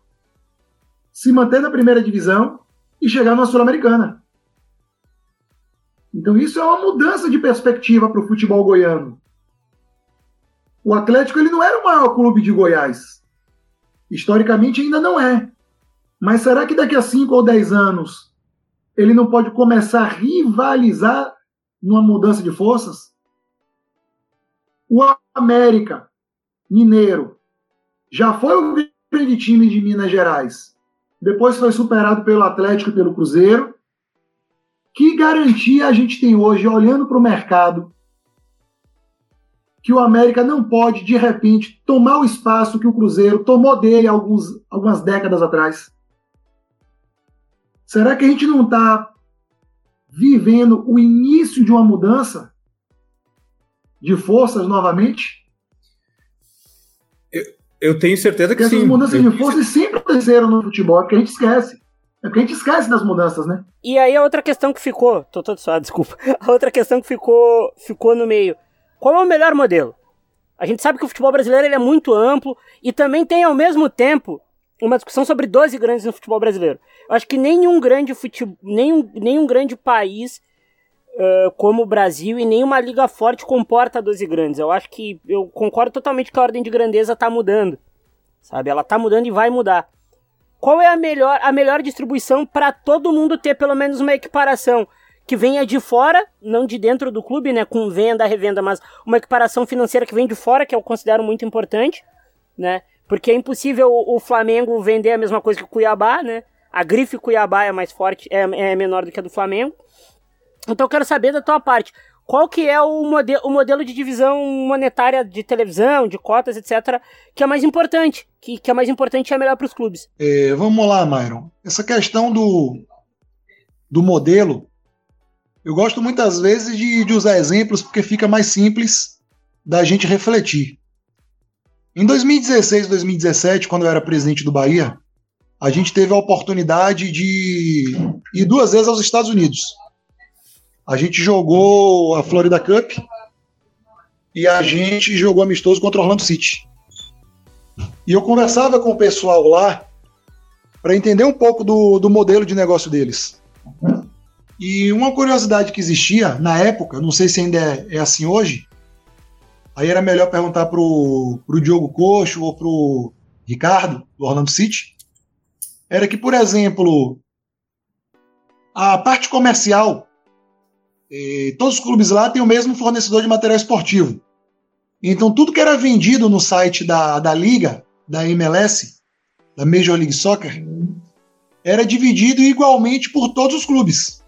se manter na primeira divisão e chegar na Sul-Americana. Então isso é uma mudança de perspectiva para o futebol goiano. O Atlético ele não era o maior clube de Goiás. Historicamente ainda não é. Mas será que daqui a 5 ou 10 anos ele não pode começar a rivalizar numa mudança de forças? O América Mineiro já foi o grande time de Minas Gerais depois foi superado pelo Atlético e pelo Cruzeiro. Que garantia a gente tem hoje, olhando para o mercado, que o América não pode, de repente, tomar o espaço que o Cruzeiro tomou dele alguns, algumas décadas atrás? Será que a gente não está vivendo o início de uma mudança de forças novamente? Eu tenho certeza que Porque sim. Essas mudanças eu... de força sempre aconteceram no futebol, porque a gente esquece. É porque a gente esquece das mudanças, né? E aí a outra questão que ficou, tô todo suado, desculpa. [LAUGHS] A outra questão que ficou, ficou no meio. Qual é o melhor modelo? A gente sabe que o futebol brasileiro ele é muito amplo e também tem ao mesmo tempo uma discussão sobre 12 grandes no futebol brasileiro. Eu acho que nenhum grande futebol, nenhum, nenhum grande país uh, como o Brasil e nenhuma liga forte comporta 12 grandes. Eu acho que eu concordo totalmente que a ordem de grandeza está mudando. Sabe? Ela está mudando e vai mudar. Qual é a melhor, a melhor distribuição para todo mundo ter pelo menos uma equiparação que venha de fora, não de dentro do clube, né, com venda, revenda, mas uma equiparação financeira que vem de fora, que eu considero muito importante, né? Porque é impossível o, Flamengo vender a mesma coisa que o Cuiabá, né? A grife Cuiabá é mais forte, é, é menor do que a do Flamengo. Então eu quero saber da tua parte, qual que é o, mode o modelo de divisão monetária de televisão, de cotas, etc., que é mais importante, que, que é mais importante e é melhor para os clubes? É, vamos lá, Myron. Essa questão do, do modelo, eu gosto muitas vezes de, de usar exemplos porque fica mais simples da gente refletir. Em 2016, 2017, quando eu era presidente do Bahia, a gente teve a oportunidade de ir duas vezes aos Estados Unidos a gente jogou a Florida Cup e a gente jogou amistoso contra o Orlando City. E eu conversava com o pessoal lá para entender um pouco do, do modelo de negócio deles. E uma curiosidade que existia na época, não sei se ainda é, é assim hoje, aí era melhor perguntar pro, pro Diogo Coxo ou pro Ricardo, do Orlando City, era que, por exemplo, a parte comercial e todos os clubes lá têm o mesmo fornecedor de material esportivo. Então, tudo que era vendido no site da, da Liga, da MLS, da Major League Soccer, era dividido igualmente por todos os clubes.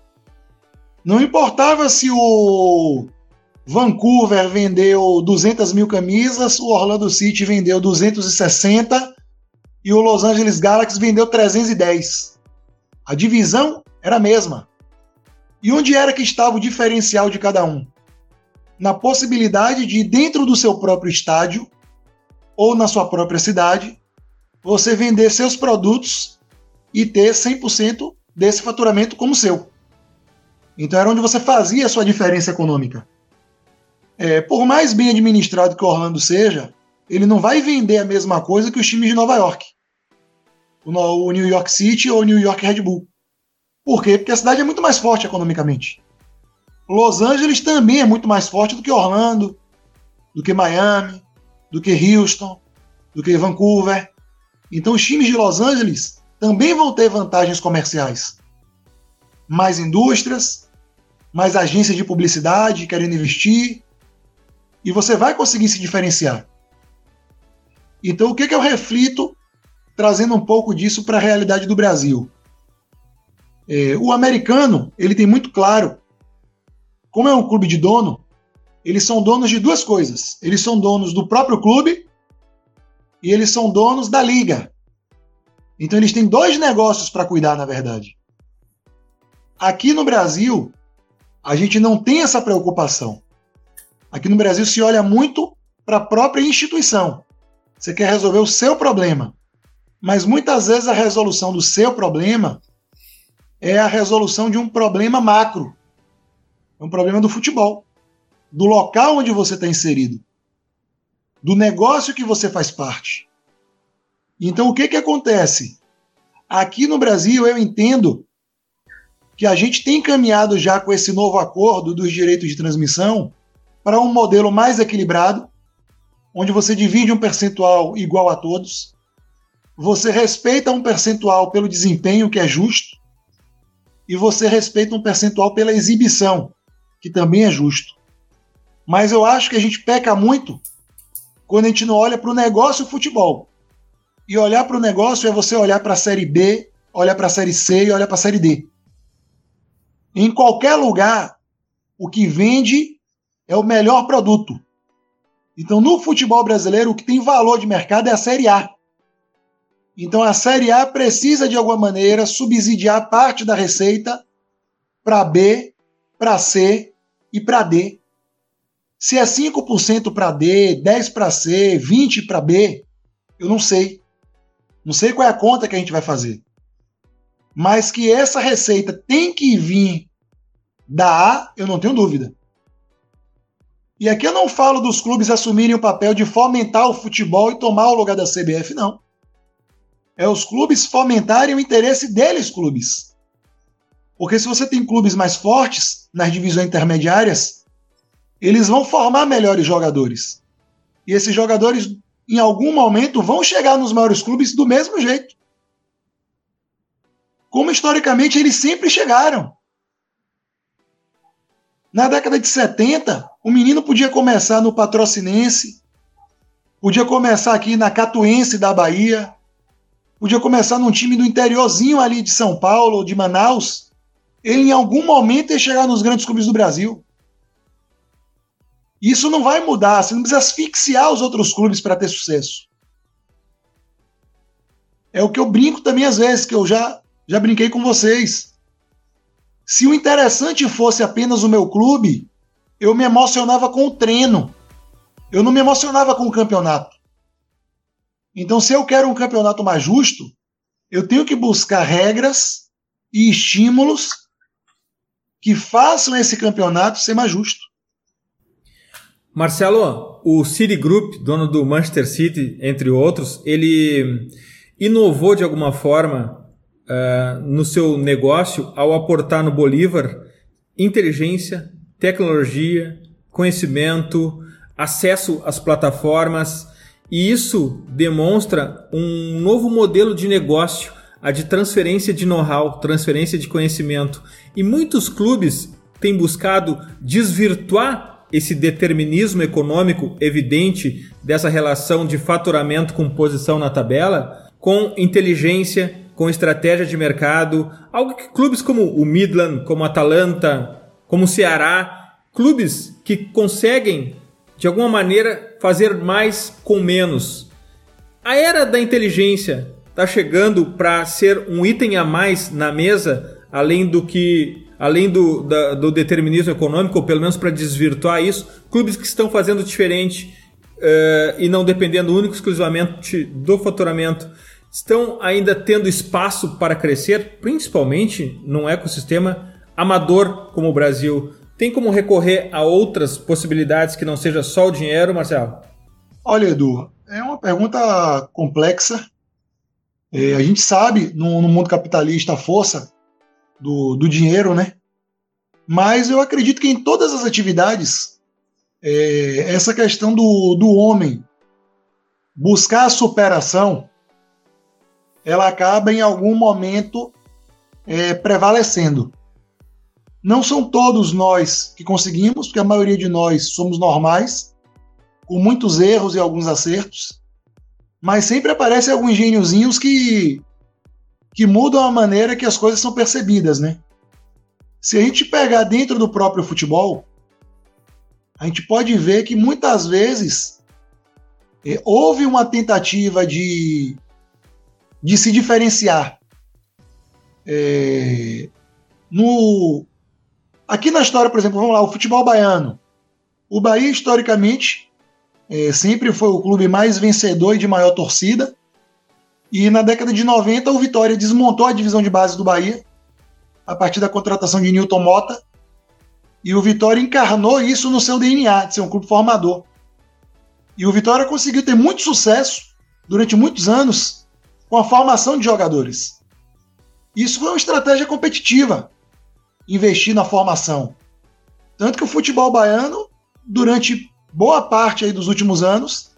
Não importava se o Vancouver vendeu 200 mil camisas, o Orlando City vendeu 260 e o Los Angeles Galaxy vendeu 310. A divisão era a mesma. E onde era que estava o diferencial de cada um? Na possibilidade de, dentro do seu próprio estádio ou na sua própria cidade, você vender seus produtos e ter 100% desse faturamento como seu. Então era onde você fazia a sua diferença econômica. É, por mais bem administrado que o Orlando seja, ele não vai vender a mesma coisa que os times de Nova York. O New York City ou o New York Red Bull. Por quê? Porque a cidade é muito mais forte economicamente. Los Angeles também é muito mais forte do que Orlando, do que Miami, do que Houston, do que Vancouver. Então os times de Los Angeles também vão ter vantagens comerciais. Mais indústrias, mais agências de publicidade querendo investir, e você vai conseguir se diferenciar. Então o que, que eu reflito trazendo um pouco disso para a realidade do Brasil? É, o americano, ele tem muito claro, como é um clube de dono, eles são donos de duas coisas. Eles são donos do próprio clube e eles são donos da liga. Então eles têm dois negócios para cuidar, na verdade. Aqui no Brasil, a gente não tem essa preocupação. Aqui no Brasil se olha muito para a própria instituição. Você quer resolver o seu problema. Mas muitas vezes a resolução do seu problema é a resolução de um problema macro. É um problema do futebol, do local onde você está inserido, do negócio que você faz parte. Então, o que, que acontece? Aqui no Brasil, eu entendo que a gente tem caminhado já com esse novo acordo dos direitos de transmissão para um modelo mais equilibrado, onde você divide um percentual igual a todos, você respeita um percentual pelo desempenho que é justo, e você respeita um percentual pela exibição, que também é justo. Mas eu acho que a gente peca muito quando a gente não olha para o negócio futebol. E olhar para o negócio é você olhar para a Série B, olhar para a Série C e olhar para a Série D. Em qualquer lugar, o que vende é o melhor produto. Então, no futebol brasileiro, o que tem valor de mercado é a Série A. Então a Série A precisa, de alguma maneira, subsidiar parte da receita para B, para C e para D. Se é 5% para D, 10% para C, 20% para B, eu não sei. Não sei qual é a conta que a gente vai fazer. Mas que essa receita tem que vir da A, eu não tenho dúvida. E aqui eu não falo dos clubes assumirem o papel de fomentar o futebol e tomar o lugar da CBF, não é os clubes fomentarem o interesse deles, clubes. Porque se você tem clubes mais fortes nas divisões intermediárias, eles vão formar melhores jogadores. E esses jogadores, em algum momento, vão chegar nos maiores clubes do mesmo jeito. Como historicamente eles sempre chegaram. Na década de 70, o menino podia começar no Patrocinense, podia começar aqui na Catuense da Bahia, Podia começar num time do interiorzinho ali de São Paulo, de Manaus. ele em algum momento ia chegar nos grandes clubes do Brasil. Isso não vai mudar, você não precisa asfixiar os outros clubes para ter sucesso. É o que eu brinco também às vezes, que eu já, já brinquei com vocês. Se o interessante fosse apenas o meu clube, eu me emocionava com o treino. Eu não me emocionava com o campeonato. Então, se eu quero um campeonato mais justo, eu tenho que buscar regras e estímulos que façam esse campeonato ser mais justo. Marcelo, o Citigroup, dono do Manchester City, entre outros, ele inovou de alguma forma uh, no seu negócio ao aportar no Bolívar inteligência, tecnologia, conhecimento, acesso às plataformas, e isso demonstra um novo modelo de negócio, a de transferência de know-how, transferência de conhecimento. E muitos clubes têm buscado desvirtuar esse determinismo econômico evidente dessa relação de faturamento com posição na tabela com inteligência, com estratégia de mercado, algo que clubes como o Midland, como Atalanta, como o Ceará, clubes que conseguem de alguma maneira fazer mais com menos. A era da inteligência está chegando para ser um item a mais na mesa, além do que além do, da, do determinismo econômico, ou pelo menos para desvirtuar isso, clubes que estão fazendo diferente uh, e não dependendo único exclusivamente do faturamento, estão ainda tendo espaço para crescer, principalmente num ecossistema amador como o Brasil. Tem como recorrer a outras possibilidades que não seja só o dinheiro, Marcelo? Olha, Edu, é uma pergunta complexa. É, a gente sabe, no, no, mundo capitalista, a força do, do dinheiro, né? Mas eu acredito que em todas as atividades, é, essa questão do, do homem buscar a superação, ela acaba em algum momento é, prevalecendo. Não são todos nós que conseguimos, porque a maioria de nós somos normais, com muitos erros e alguns acertos, mas sempre aparecem alguns gêniozinhos que, que mudam a maneira que as coisas são percebidas, né? Se a gente pegar dentro do próprio futebol, a gente pode ver que muitas vezes é, houve uma tentativa de, de se diferenciar. É, no, aqui na história, por exemplo, vamos lá, o futebol baiano. O Bahia, historicamente, é, sempre foi o clube mais vencedor e de maior torcida. E na década de 90, o Vitória desmontou a divisão de base do Bahia a partir da contratação de Newton Mota. E o Vitória encarnou isso no seu DNA, de ser um clube formador. E o Vitória conseguiu ter muito sucesso durante muitos anos com a formação de jogadores. Isso foi uma estratégia competitiva, investir na formação. Tanto que o futebol baiano, durante boa parte aí dos últimos anos,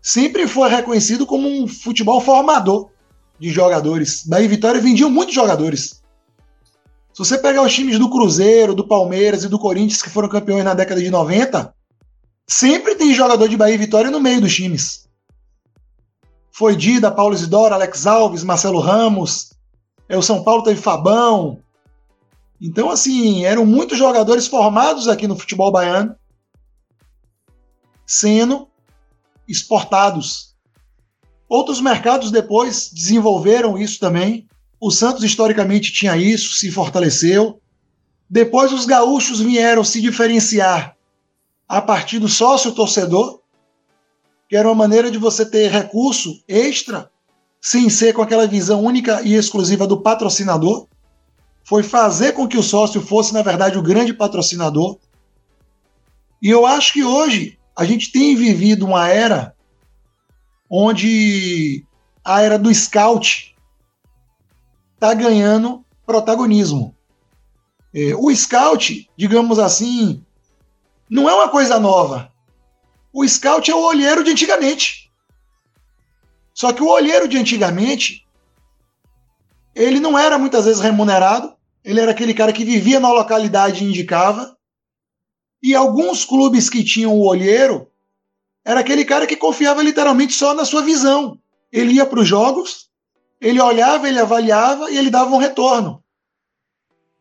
sempre foi reconhecido como um futebol formador de jogadores. Bahia e Vitória vendiam muitos jogadores. Se você pegar os times do Cruzeiro, do Palmeiras e do Corinthians que foram campeões na década de 90, sempre tem jogador de Bahia e Vitória no meio dos times. Foi Dida, Paulo Isidoro, Alex Alves, Marcelo Ramos. É, o São Paulo teve Fabão. Então, assim, eram muitos jogadores formados aqui no futebol baiano, sendo exportados. Outros mercados depois desenvolveram isso também. O Santos historicamente tinha isso, se fortaleceu. Depois os gaúchos vieram se diferenciar a partir do sócio torcedor, que era uma maneira de você ter recurso extra, sem ser com aquela visão única e exclusiva do patrocinador. Foi fazer com que o sócio fosse, na verdade, o grande patrocinador. E eu acho que hoje a gente tem vivido uma era onde a era do scout está ganhando protagonismo. É, o scout, digamos assim, não é uma coisa nova. O scout é o olheiro de antigamente. Só que o olheiro de antigamente, ele não era muitas vezes remunerado, ele era aquele cara que vivia na localidade e indicava. E alguns clubes que tinham o olheiro, era aquele cara que confiava literalmente só na sua visão. Ele ia para os jogos, ele olhava, ele avaliava e ele dava um retorno.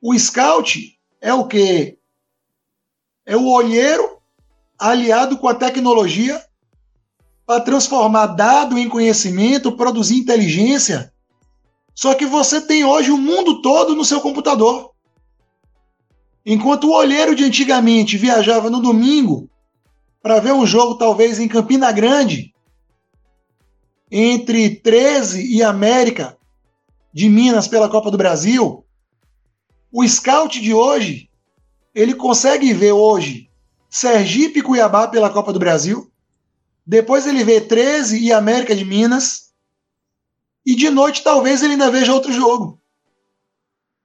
O scout é o quê? É o olheiro aliado com a tecnologia para transformar dado em conhecimento, produzir inteligência. Só que você tem hoje o mundo todo no seu computador. Enquanto o olheiro de antigamente viajava no domingo para ver um jogo, talvez em Campina Grande, entre 13 e América de Minas pela Copa do Brasil, o scout de hoje, ele consegue ver hoje Sergipe e Cuiabá pela Copa do Brasil, depois ele vê 13 e América de Minas. E de noite talvez ele ainda veja outro jogo.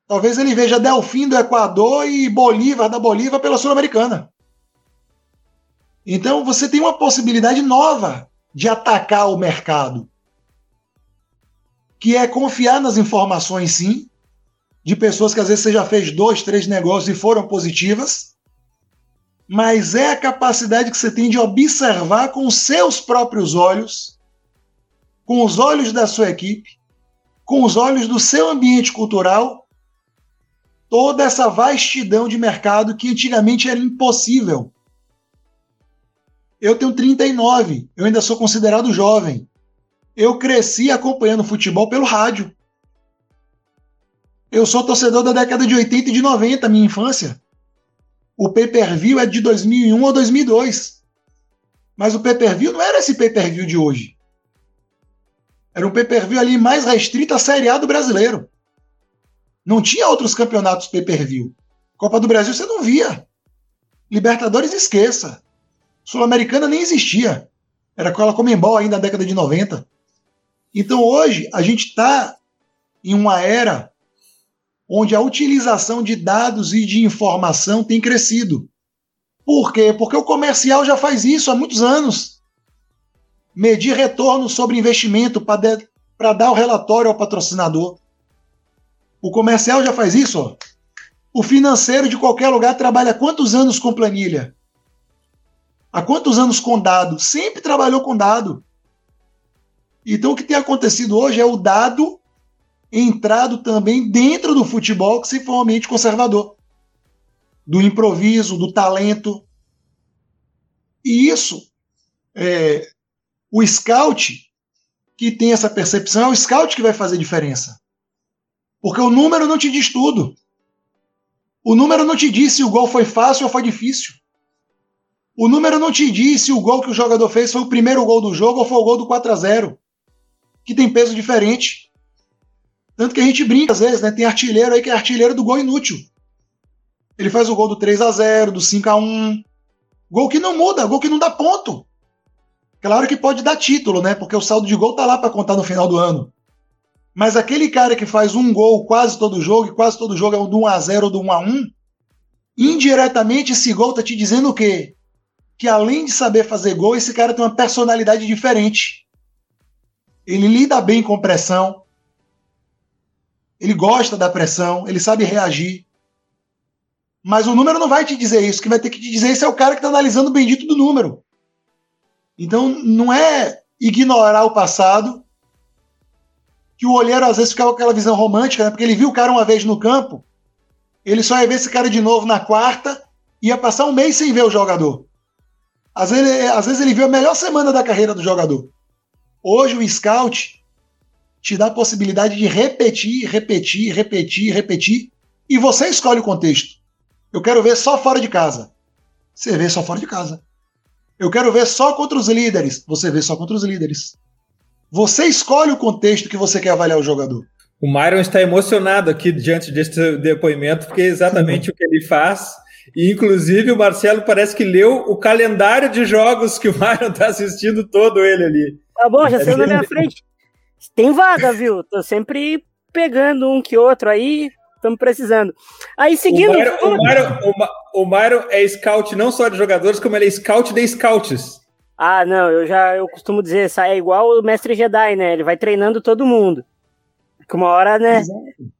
Talvez ele veja Delfim do Equador e Bolívar da Bolívia pela Sul-Americana. Então você tem uma possibilidade nova de atacar o mercado, que é confiar nas informações, sim, de pessoas que às vezes você já fez dois, três negócios e foram positivas, mas é a capacidade que você tem de observar com seus próprios olhos, com os olhos da sua equipe, com os olhos do seu ambiente cultural, toda essa vastidão de mercado que antigamente era impossível. Eu tenho 39, eu ainda sou considerado jovem. Eu cresci acompanhando futebol pelo rádio. Eu sou torcedor da década de 80 e de 90, minha infância. O pay-per-view é de 2001 ou 2002. Mas o pay-per-view não era esse pay-per-view de hoje. Era um pay-per-view ali mais restrito a Série A do brasileiro. Não tinha outros campeonatos pay-per-view. Copa do Brasil você não via. Libertadores esqueça. Sul-Americana nem existia. Era com ela Comembol ainda na década de 90. Então hoje a gente está em uma era onde a utilização de dados e de informação tem crescido. Por quê? Porque o comercial já faz isso há muitos anos. Medir retorno sobre investimento para dar o relatório ao patrocinador. O comercial já faz isso. O financeiro de qualquer lugar trabalha quantos anos com planilha? Há quantos anos com dado? Sempre trabalhou com dado. Então o que tem acontecido hoje é o dado entrado também dentro do futebol que se for um ambiente conservador, do improviso, do talento. E isso, é, o scout que tem essa percepção é o scout que vai fazer diferença. Porque o número não te diz tudo. O número não te diz se o gol foi fácil ou foi difícil. O número não te diz se o gol que o jogador fez foi o primeiro gol do jogo ou foi o gol do 4 a 0 que tem peso diferente. Tanto que a gente brinca às vezes, né? Tem artilheiro aí que é artilheiro do gol inútil. Ele faz o gol do 3 a 0 do 5 a 1 Gol que não muda, gol que não dá ponto. Claro que pode dar título, né? Porque o saldo de gol tá lá para contar no final do ano. Mas aquele cara que faz um gol quase todo jogo, e quase todo jogo é do 1 a 0 ou do 1 a 1 indiretamente esse gol tá te dizendo o quê? Que além de saber fazer gol, esse cara tem uma personalidade diferente. Ele lida bem com pressão, ele gosta da pressão, ele sabe reagir. Mas o número não vai te dizer isso. Quem vai ter que te dizer isso é o cara que está analisando o bendito do número. Então, não é ignorar o passado, que o olheiro às vezes ficava com aquela visão romântica, né? porque ele viu o cara uma vez no campo, ele só ia ver esse cara de novo na quarta, ia passar um mês sem ver o jogador. Às vezes, às vezes ele viu a melhor semana da carreira do jogador. Hoje o scout te dá a possibilidade de repetir, repetir, repetir, repetir, e você escolhe o contexto. Eu quero ver só fora de casa. Você vê só fora de casa. Eu quero ver só contra os líderes. Você vê só contra os líderes. Você escolhe o contexto que você quer avaliar o jogador. O Myron está emocionado aqui diante desse depoimento, porque é exatamente o que ele faz. E, inclusive, o Marcelo parece que leu o calendário de jogos que o Myron está assistindo todo ele ali. Tá bom, já saiu na minha frente. Tem vaga, viu? Tô sempre pegando um que outro aí, estamos precisando. Aí seguindo. O Myron, o, Myron, é scout não só de jogadores, como ele é scout de scouts. Ah, não, eu já eu costumo dizer, é igual o mestre Jedi, né? Ele vai treinando todo mundo. Que uma hora, né?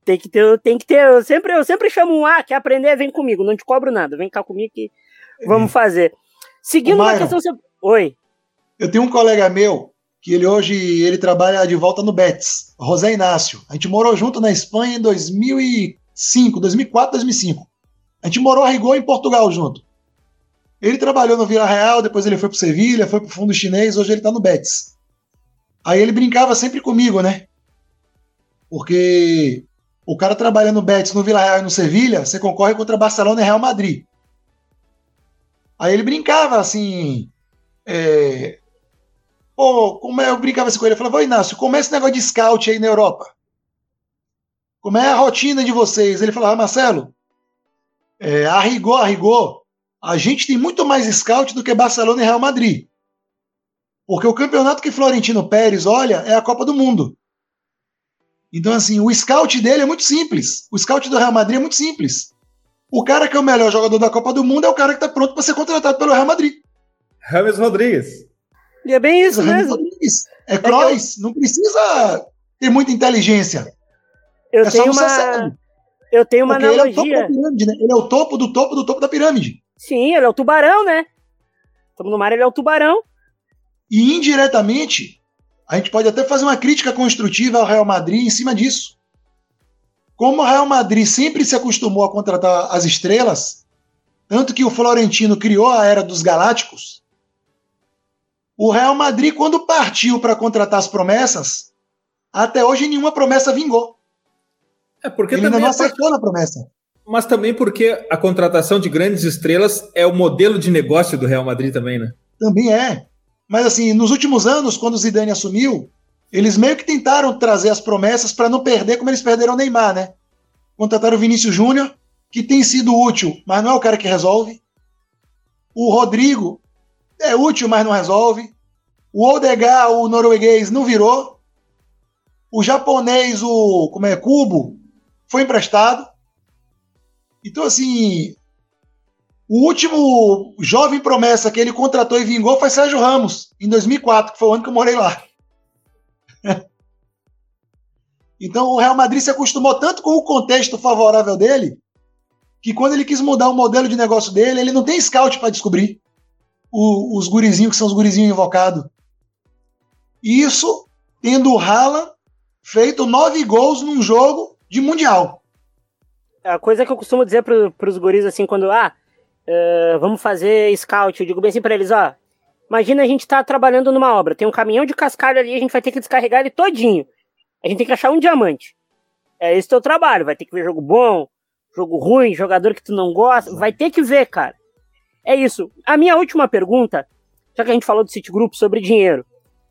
Tem que ter, tem que ter. Eu sempre, eu sempre chamo um A, quer aprender, vem comigo, não te cobro nada, vem cá comigo que vamos fazer. Seguindo uma questão. Oi. Eu tenho um colega meu que ele hoje ele trabalha de volta no Betis, José Inácio. A gente morou junto na Espanha em 2006, 2005, 2004, 2005. A gente morou a rigor em Portugal junto. Ele trabalhou no Vila Real, depois ele foi pro Sevilha, foi pro fundo chinês, hoje ele tá no Betis. Aí ele brincava sempre comigo, né? Porque o cara trabalha no Betis, no Vila Real e no Sevilha, você concorre contra Barcelona e Real Madrid. Aí ele brincava assim. É... Pô, como é, eu brincava assim com ele, eu falava, Inácio, como é esse negócio de scout aí na Europa? Como é a rotina de vocês? Ele falava, Marcelo, é, a rigor, a rigor, a gente tem muito mais scout do que Barcelona e Real Madrid. Porque o campeonato que Florentino Pérez olha é a Copa do Mundo. Então, assim, o scout dele é muito simples. O scout do Real Madrid é muito simples. O cara que é o melhor jogador da Copa do Mundo é o cara que está pronto para ser contratado pelo Real Madrid. Rames Rodrigues. E é bem isso mesmo. É Kroos, é eu... não precisa ter muita inteligência. Eu é tenho uma eu tenho uma Porque analogia. Ele é, pirâmide, né? ele é o topo do topo do topo da pirâmide. Sim, ele é o tubarão, né? Estamos no mar, ele é o tubarão. E indiretamente, a gente pode até fazer uma crítica construtiva ao Real Madrid em cima disso. Como o Real Madrid sempre se acostumou a contratar as estrelas, tanto que o Florentino criou a era dos Galácticos, o Real Madrid, quando partiu para contratar as promessas, até hoje nenhuma promessa vingou. É porque Ele ainda não acertou na promessa. Mas também porque a contratação de grandes estrelas é o modelo de negócio do Real Madrid também, né? Também é. Mas assim, nos últimos anos, quando o Zidane assumiu, eles meio que tentaram trazer as promessas para não perder como eles perderam o Neymar, né? Contrataram o Vinícius Júnior, que tem sido útil, mas não é o cara que resolve. O Rodrigo é útil, mas não resolve. O Odegar, o norueguês, não virou. O japonês, o como é, Cubo, foi emprestado. Então, assim, o último jovem promessa que ele contratou e vingou foi Sérgio Ramos, em 2004, que foi o ano que eu morei lá. [LAUGHS] então o Real Madrid se acostumou tanto com o contexto favorável dele, que quando ele quis mudar o modelo de negócio dele, ele não tem scout para descobrir o, os gurizinhos que são os gurizinhos invocados. Isso tendo o Haaland feito nove gols num jogo de Mundial. A coisa que eu costumo dizer para os guris assim, quando, ah, uh, vamos fazer scout. Eu digo bem assim pra eles, ó. Imagina a gente tá trabalhando numa obra, tem um caminhão de cascalho ali, a gente vai ter que descarregar ele todinho. A gente tem que achar um diamante. É esse teu trabalho, vai ter que ver jogo bom, jogo ruim, jogador que tu não gosta, vai ter que ver, cara. É isso. A minha última pergunta, já que a gente falou do Citigroup sobre dinheiro.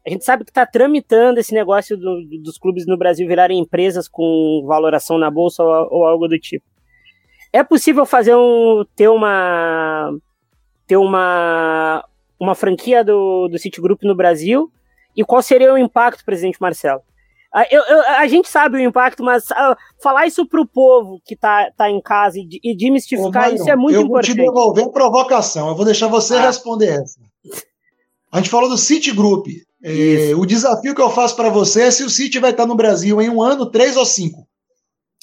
A gente sabe que está tramitando esse negócio do, dos clubes no Brasil virarem empresas com valoração na bolsa ou, ou algo do tipo. É possível fazer um ter uma ter uma uma franquia do, do Citigroup no Brasil? E qual seria o impacto, presidente Marcelo? Ah, eu, eu, a gente sabe o impacto, mas uh, falar isso para o povo que está tá em casa e, e demistificar Ô, isso é muito eu importante. Eu vou te devolver a provocação, eu vou deixar você ah. responder essa. A gente falou do Citigroup. É, o desafio que eu faço para você é se o City vai estar no Brasil em um ano, três ou cinco.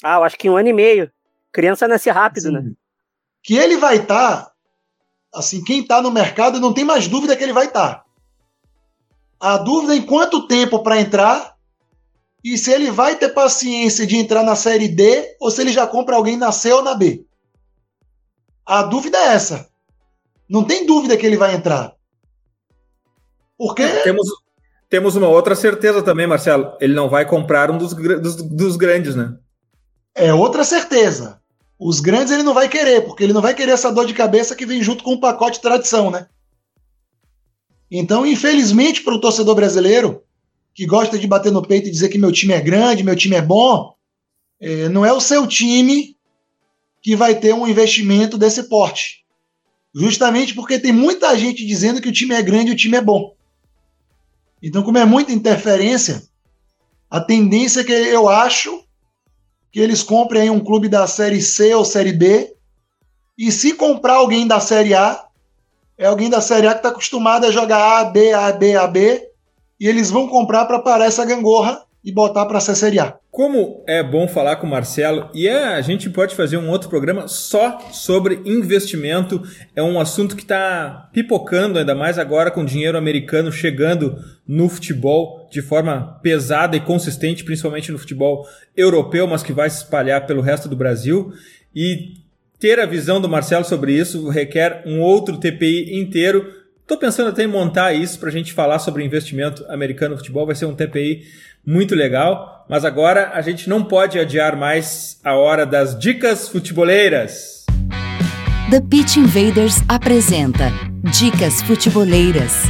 Ah, eu acho que um ano e meio. Criança nasce rápido, né? Sim. né? Que ele vai estar, tá, assim, quem está no mercado não tem mais dúvida que ele vai estar. Tá. A dúvida é em quanto tempo para entrar e se ele vai ter paciência de entrar na série D ou se ele já compra alguém na C ou na B. A dúvida é essa. Não tem dúvida que ele vai entrar. Porque temos, temos uma outra certeza também, Marcelo. Ele não vai comprar um dos, dos, dos grandes, né? É outra certeza. Os grandes ele não vai querer, porque ele não vai querer essa dor de cabeça que vem junto com o pacote de tradição, né? Então, infelizmente, para o torcedor brasileiro, que gosta de bater no peito e dizer que meu time é grande, meu time é bom, é, não é o seu time que vai ter um investimento desse porte. Justamente porque tem muita gente dizendo que o time é grande e o time é bom. Então, como é muita interferência, a tendência é que eu acho que eles comprem aí um clube da Série C ou Série B, e se comprar alguém da Série A, é alguém da Série A que está acostumado a jogar A, B, A, B, A, B, e eles vão comprar para parar essa gangorra e botar para ser Série A. Como é bom falar com o Marcelo, e é, a gente pode fazer um outro programa só sobre investimento. É um assunto que está pipocando, ainda mais agora com dinheiro americano chegando no futebol de forma pesada e consistente, principalmente no futebol europeu, mas que vai se espalhar pelo resto do Brasil. E ter a visão do Marcelo sobre isso requer um outro TPI inteiro. Estou pensando até em montar isso para a gente falar sobre investimento americano no futebol. Vai ser um TPI muito legal. Mas agora a gente não pode adiar mais a hora das dicas futeboleiras. The Pitch Invaders apresenta Dicas Futeboleiras.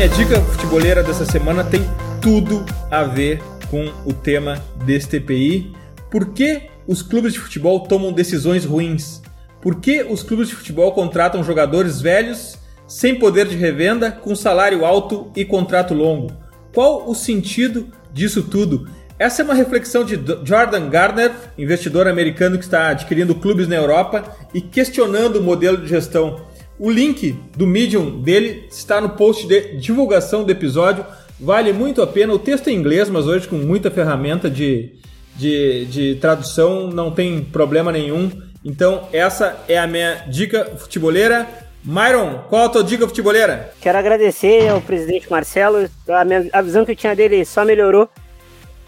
Minha dica futeboleira dessa semana tem tudo a ver com o tema desse TPI. Por que os clubes de futebol tomam decisões ruins? Por que os clubes de futebol contratam jogadores velhos, sem poder de revenda, com salário alto e contrato longo? Qual o sentido disso tudo? Essa é uma reflexão de Jordan Gardner, investidor americano que está adquirindo clubes na Europa e questionando o modelo de gestão o link do Medium dele está no post de divulgação do episódio. Vale muito a pena. O texto é em inglês, mas hoje com muita ferramenta de, de, de tradução não tem problema nenhum. Então, essa é a minha dica futeboleira. Myron, qual a tua dica futeboleira? Quero agradecer ao presidente Marcelo. A, minha, a visão que eu tinha dele só melhorou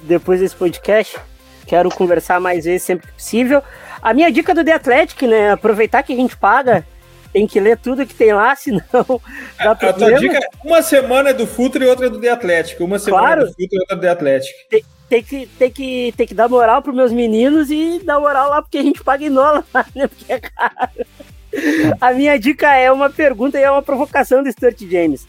depois desse podcast. Quero conversar mais vezes sempre que possível. A minha dica do The Athletic, né? Aproveitar que a gente paga tem que ler tudo que tem lá, [LAUGHS] senão dá problema. A tua dica é uma semana é do Futre e outra é do The Atlético. Uma semana claro. é do Futre e outra é do The Atlético. Tem, tem, que, tem, que, tem que dar moral pros meus meninos e dar moral lá porque a gente paga dólar, [LAUGHS] né? Porque é caro. A minha dica é uma pergunta e é uma provocação do Stuart James.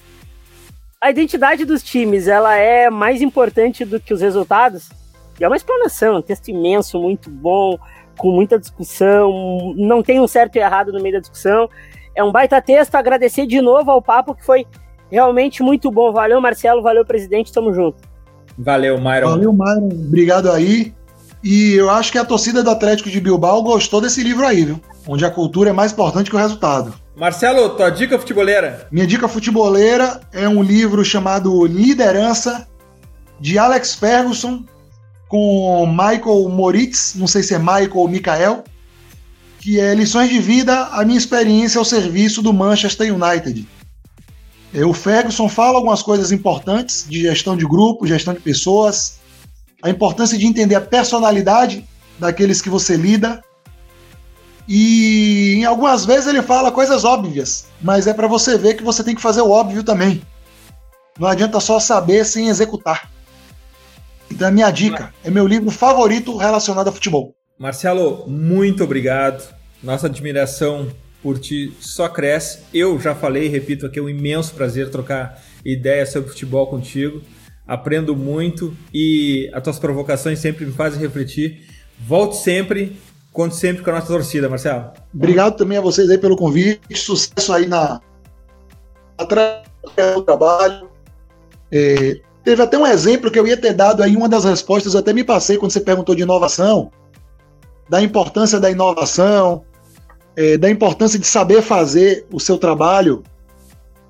A identidade dos times, ela é mais importante do que os resultados? E é uma explanação, um texto imenso, muito bom, com muita discussão, não tem um certo e errado no meio da discussão. É um baita texto. Agradecer de novo ao papo, que foi realmente muito bom. Valeu, Marcelo. Valeu, presidente. Tamo junto. Valeu, Myron. Valeu, Myron. Obrigado aí. E eu acho que a torcida do Atlético de Bilbao gostou desse livro aí, viu? Onde a cultura é mais importante que o resultado. Marcelo, tua dica futeboleira? Minha dica futeboleira é um livro chamado Liderança, de Alex Ferguson, com Michael Moritz, não sei se é Michael ou Mikael, que é Lições de Vida, a minha experiência ao serviço do Manchester United. É, o Ferguson fala algumas coisas importantes de gestão de grupo, gestão de pessoas, a importância de entender a personalidade daqueles que você lida. E em algumas vezes ele fala coisas óbvias, mas é para você ver que você tem que fazer o óbvio também. Não adianta só saber sem executar. Então, a minha dica é meu livro favorito relacionado a futebol. Marcelo, muito obrigado. Nossa admiração por ti só cresce. Eu já falei, repito aqui, é um imenso prazer trocar ideias sobre futebol contigo. Aprendo muito e as tuas provocações sempre me fazem refletir. Volte sempre, conte sempre com a nossa torcida, Marcelo. Obrigado também a vocês aí pelo convite. Sucesso aí na do trabalho. É, teve até um exemplo que eu ia ter dado aí, uma das respostas, eu até me passei quando você perguntou de inovação da importância da inovação, é, da importância de saber fazer o seu trabalho.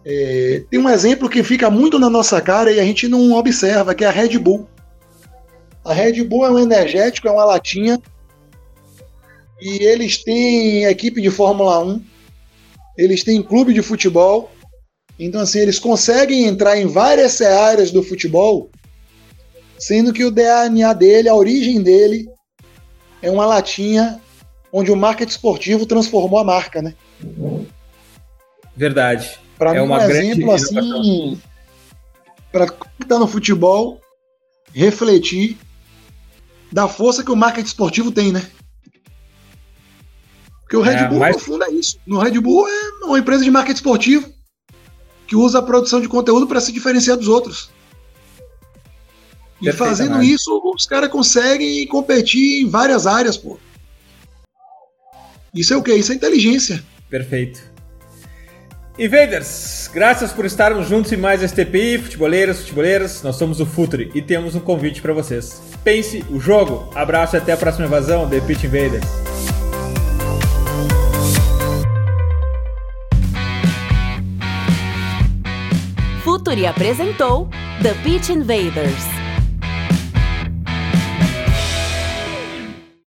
É, tem um exemplo que fica muito na nossa cara e a gente não observa, que é a Red Bull. A Red Bull é um energético, é uma latinha, e eles têm equipe de Fórmula 1, eles têm clube de futebol, então assim, eles conseguem entrar em várias áreas do futebol, sendo que o DNA dele, a origem dele, é uma latinha onde o marketing esportivo transformou a marca, né? Verdade. Para é mim, um exemplo assim, para estar no futebol, refletir da força que o marketing esportivo tem, né? Porque o Red é, Bull, mas... no fundo, é isso. No Red Bull é uma empresa de marketing esportivo que usa a produção de conteúdo para se diferenciar dos outros. E fazendo isso, os caras conseguem competir em várias áreas, pô. Isso é o quê? Isso é inteligência. Perfeito. Invaders, graças por estarmos juntos em mais STPI, futeboleiros, futeboleiras, nós somos o Futuri e temos um convite para vocês. Pense o jogo. Abraço e até a próxima invasão, The Pitch Invaders. Futuri apresentou The Pitch Invaders.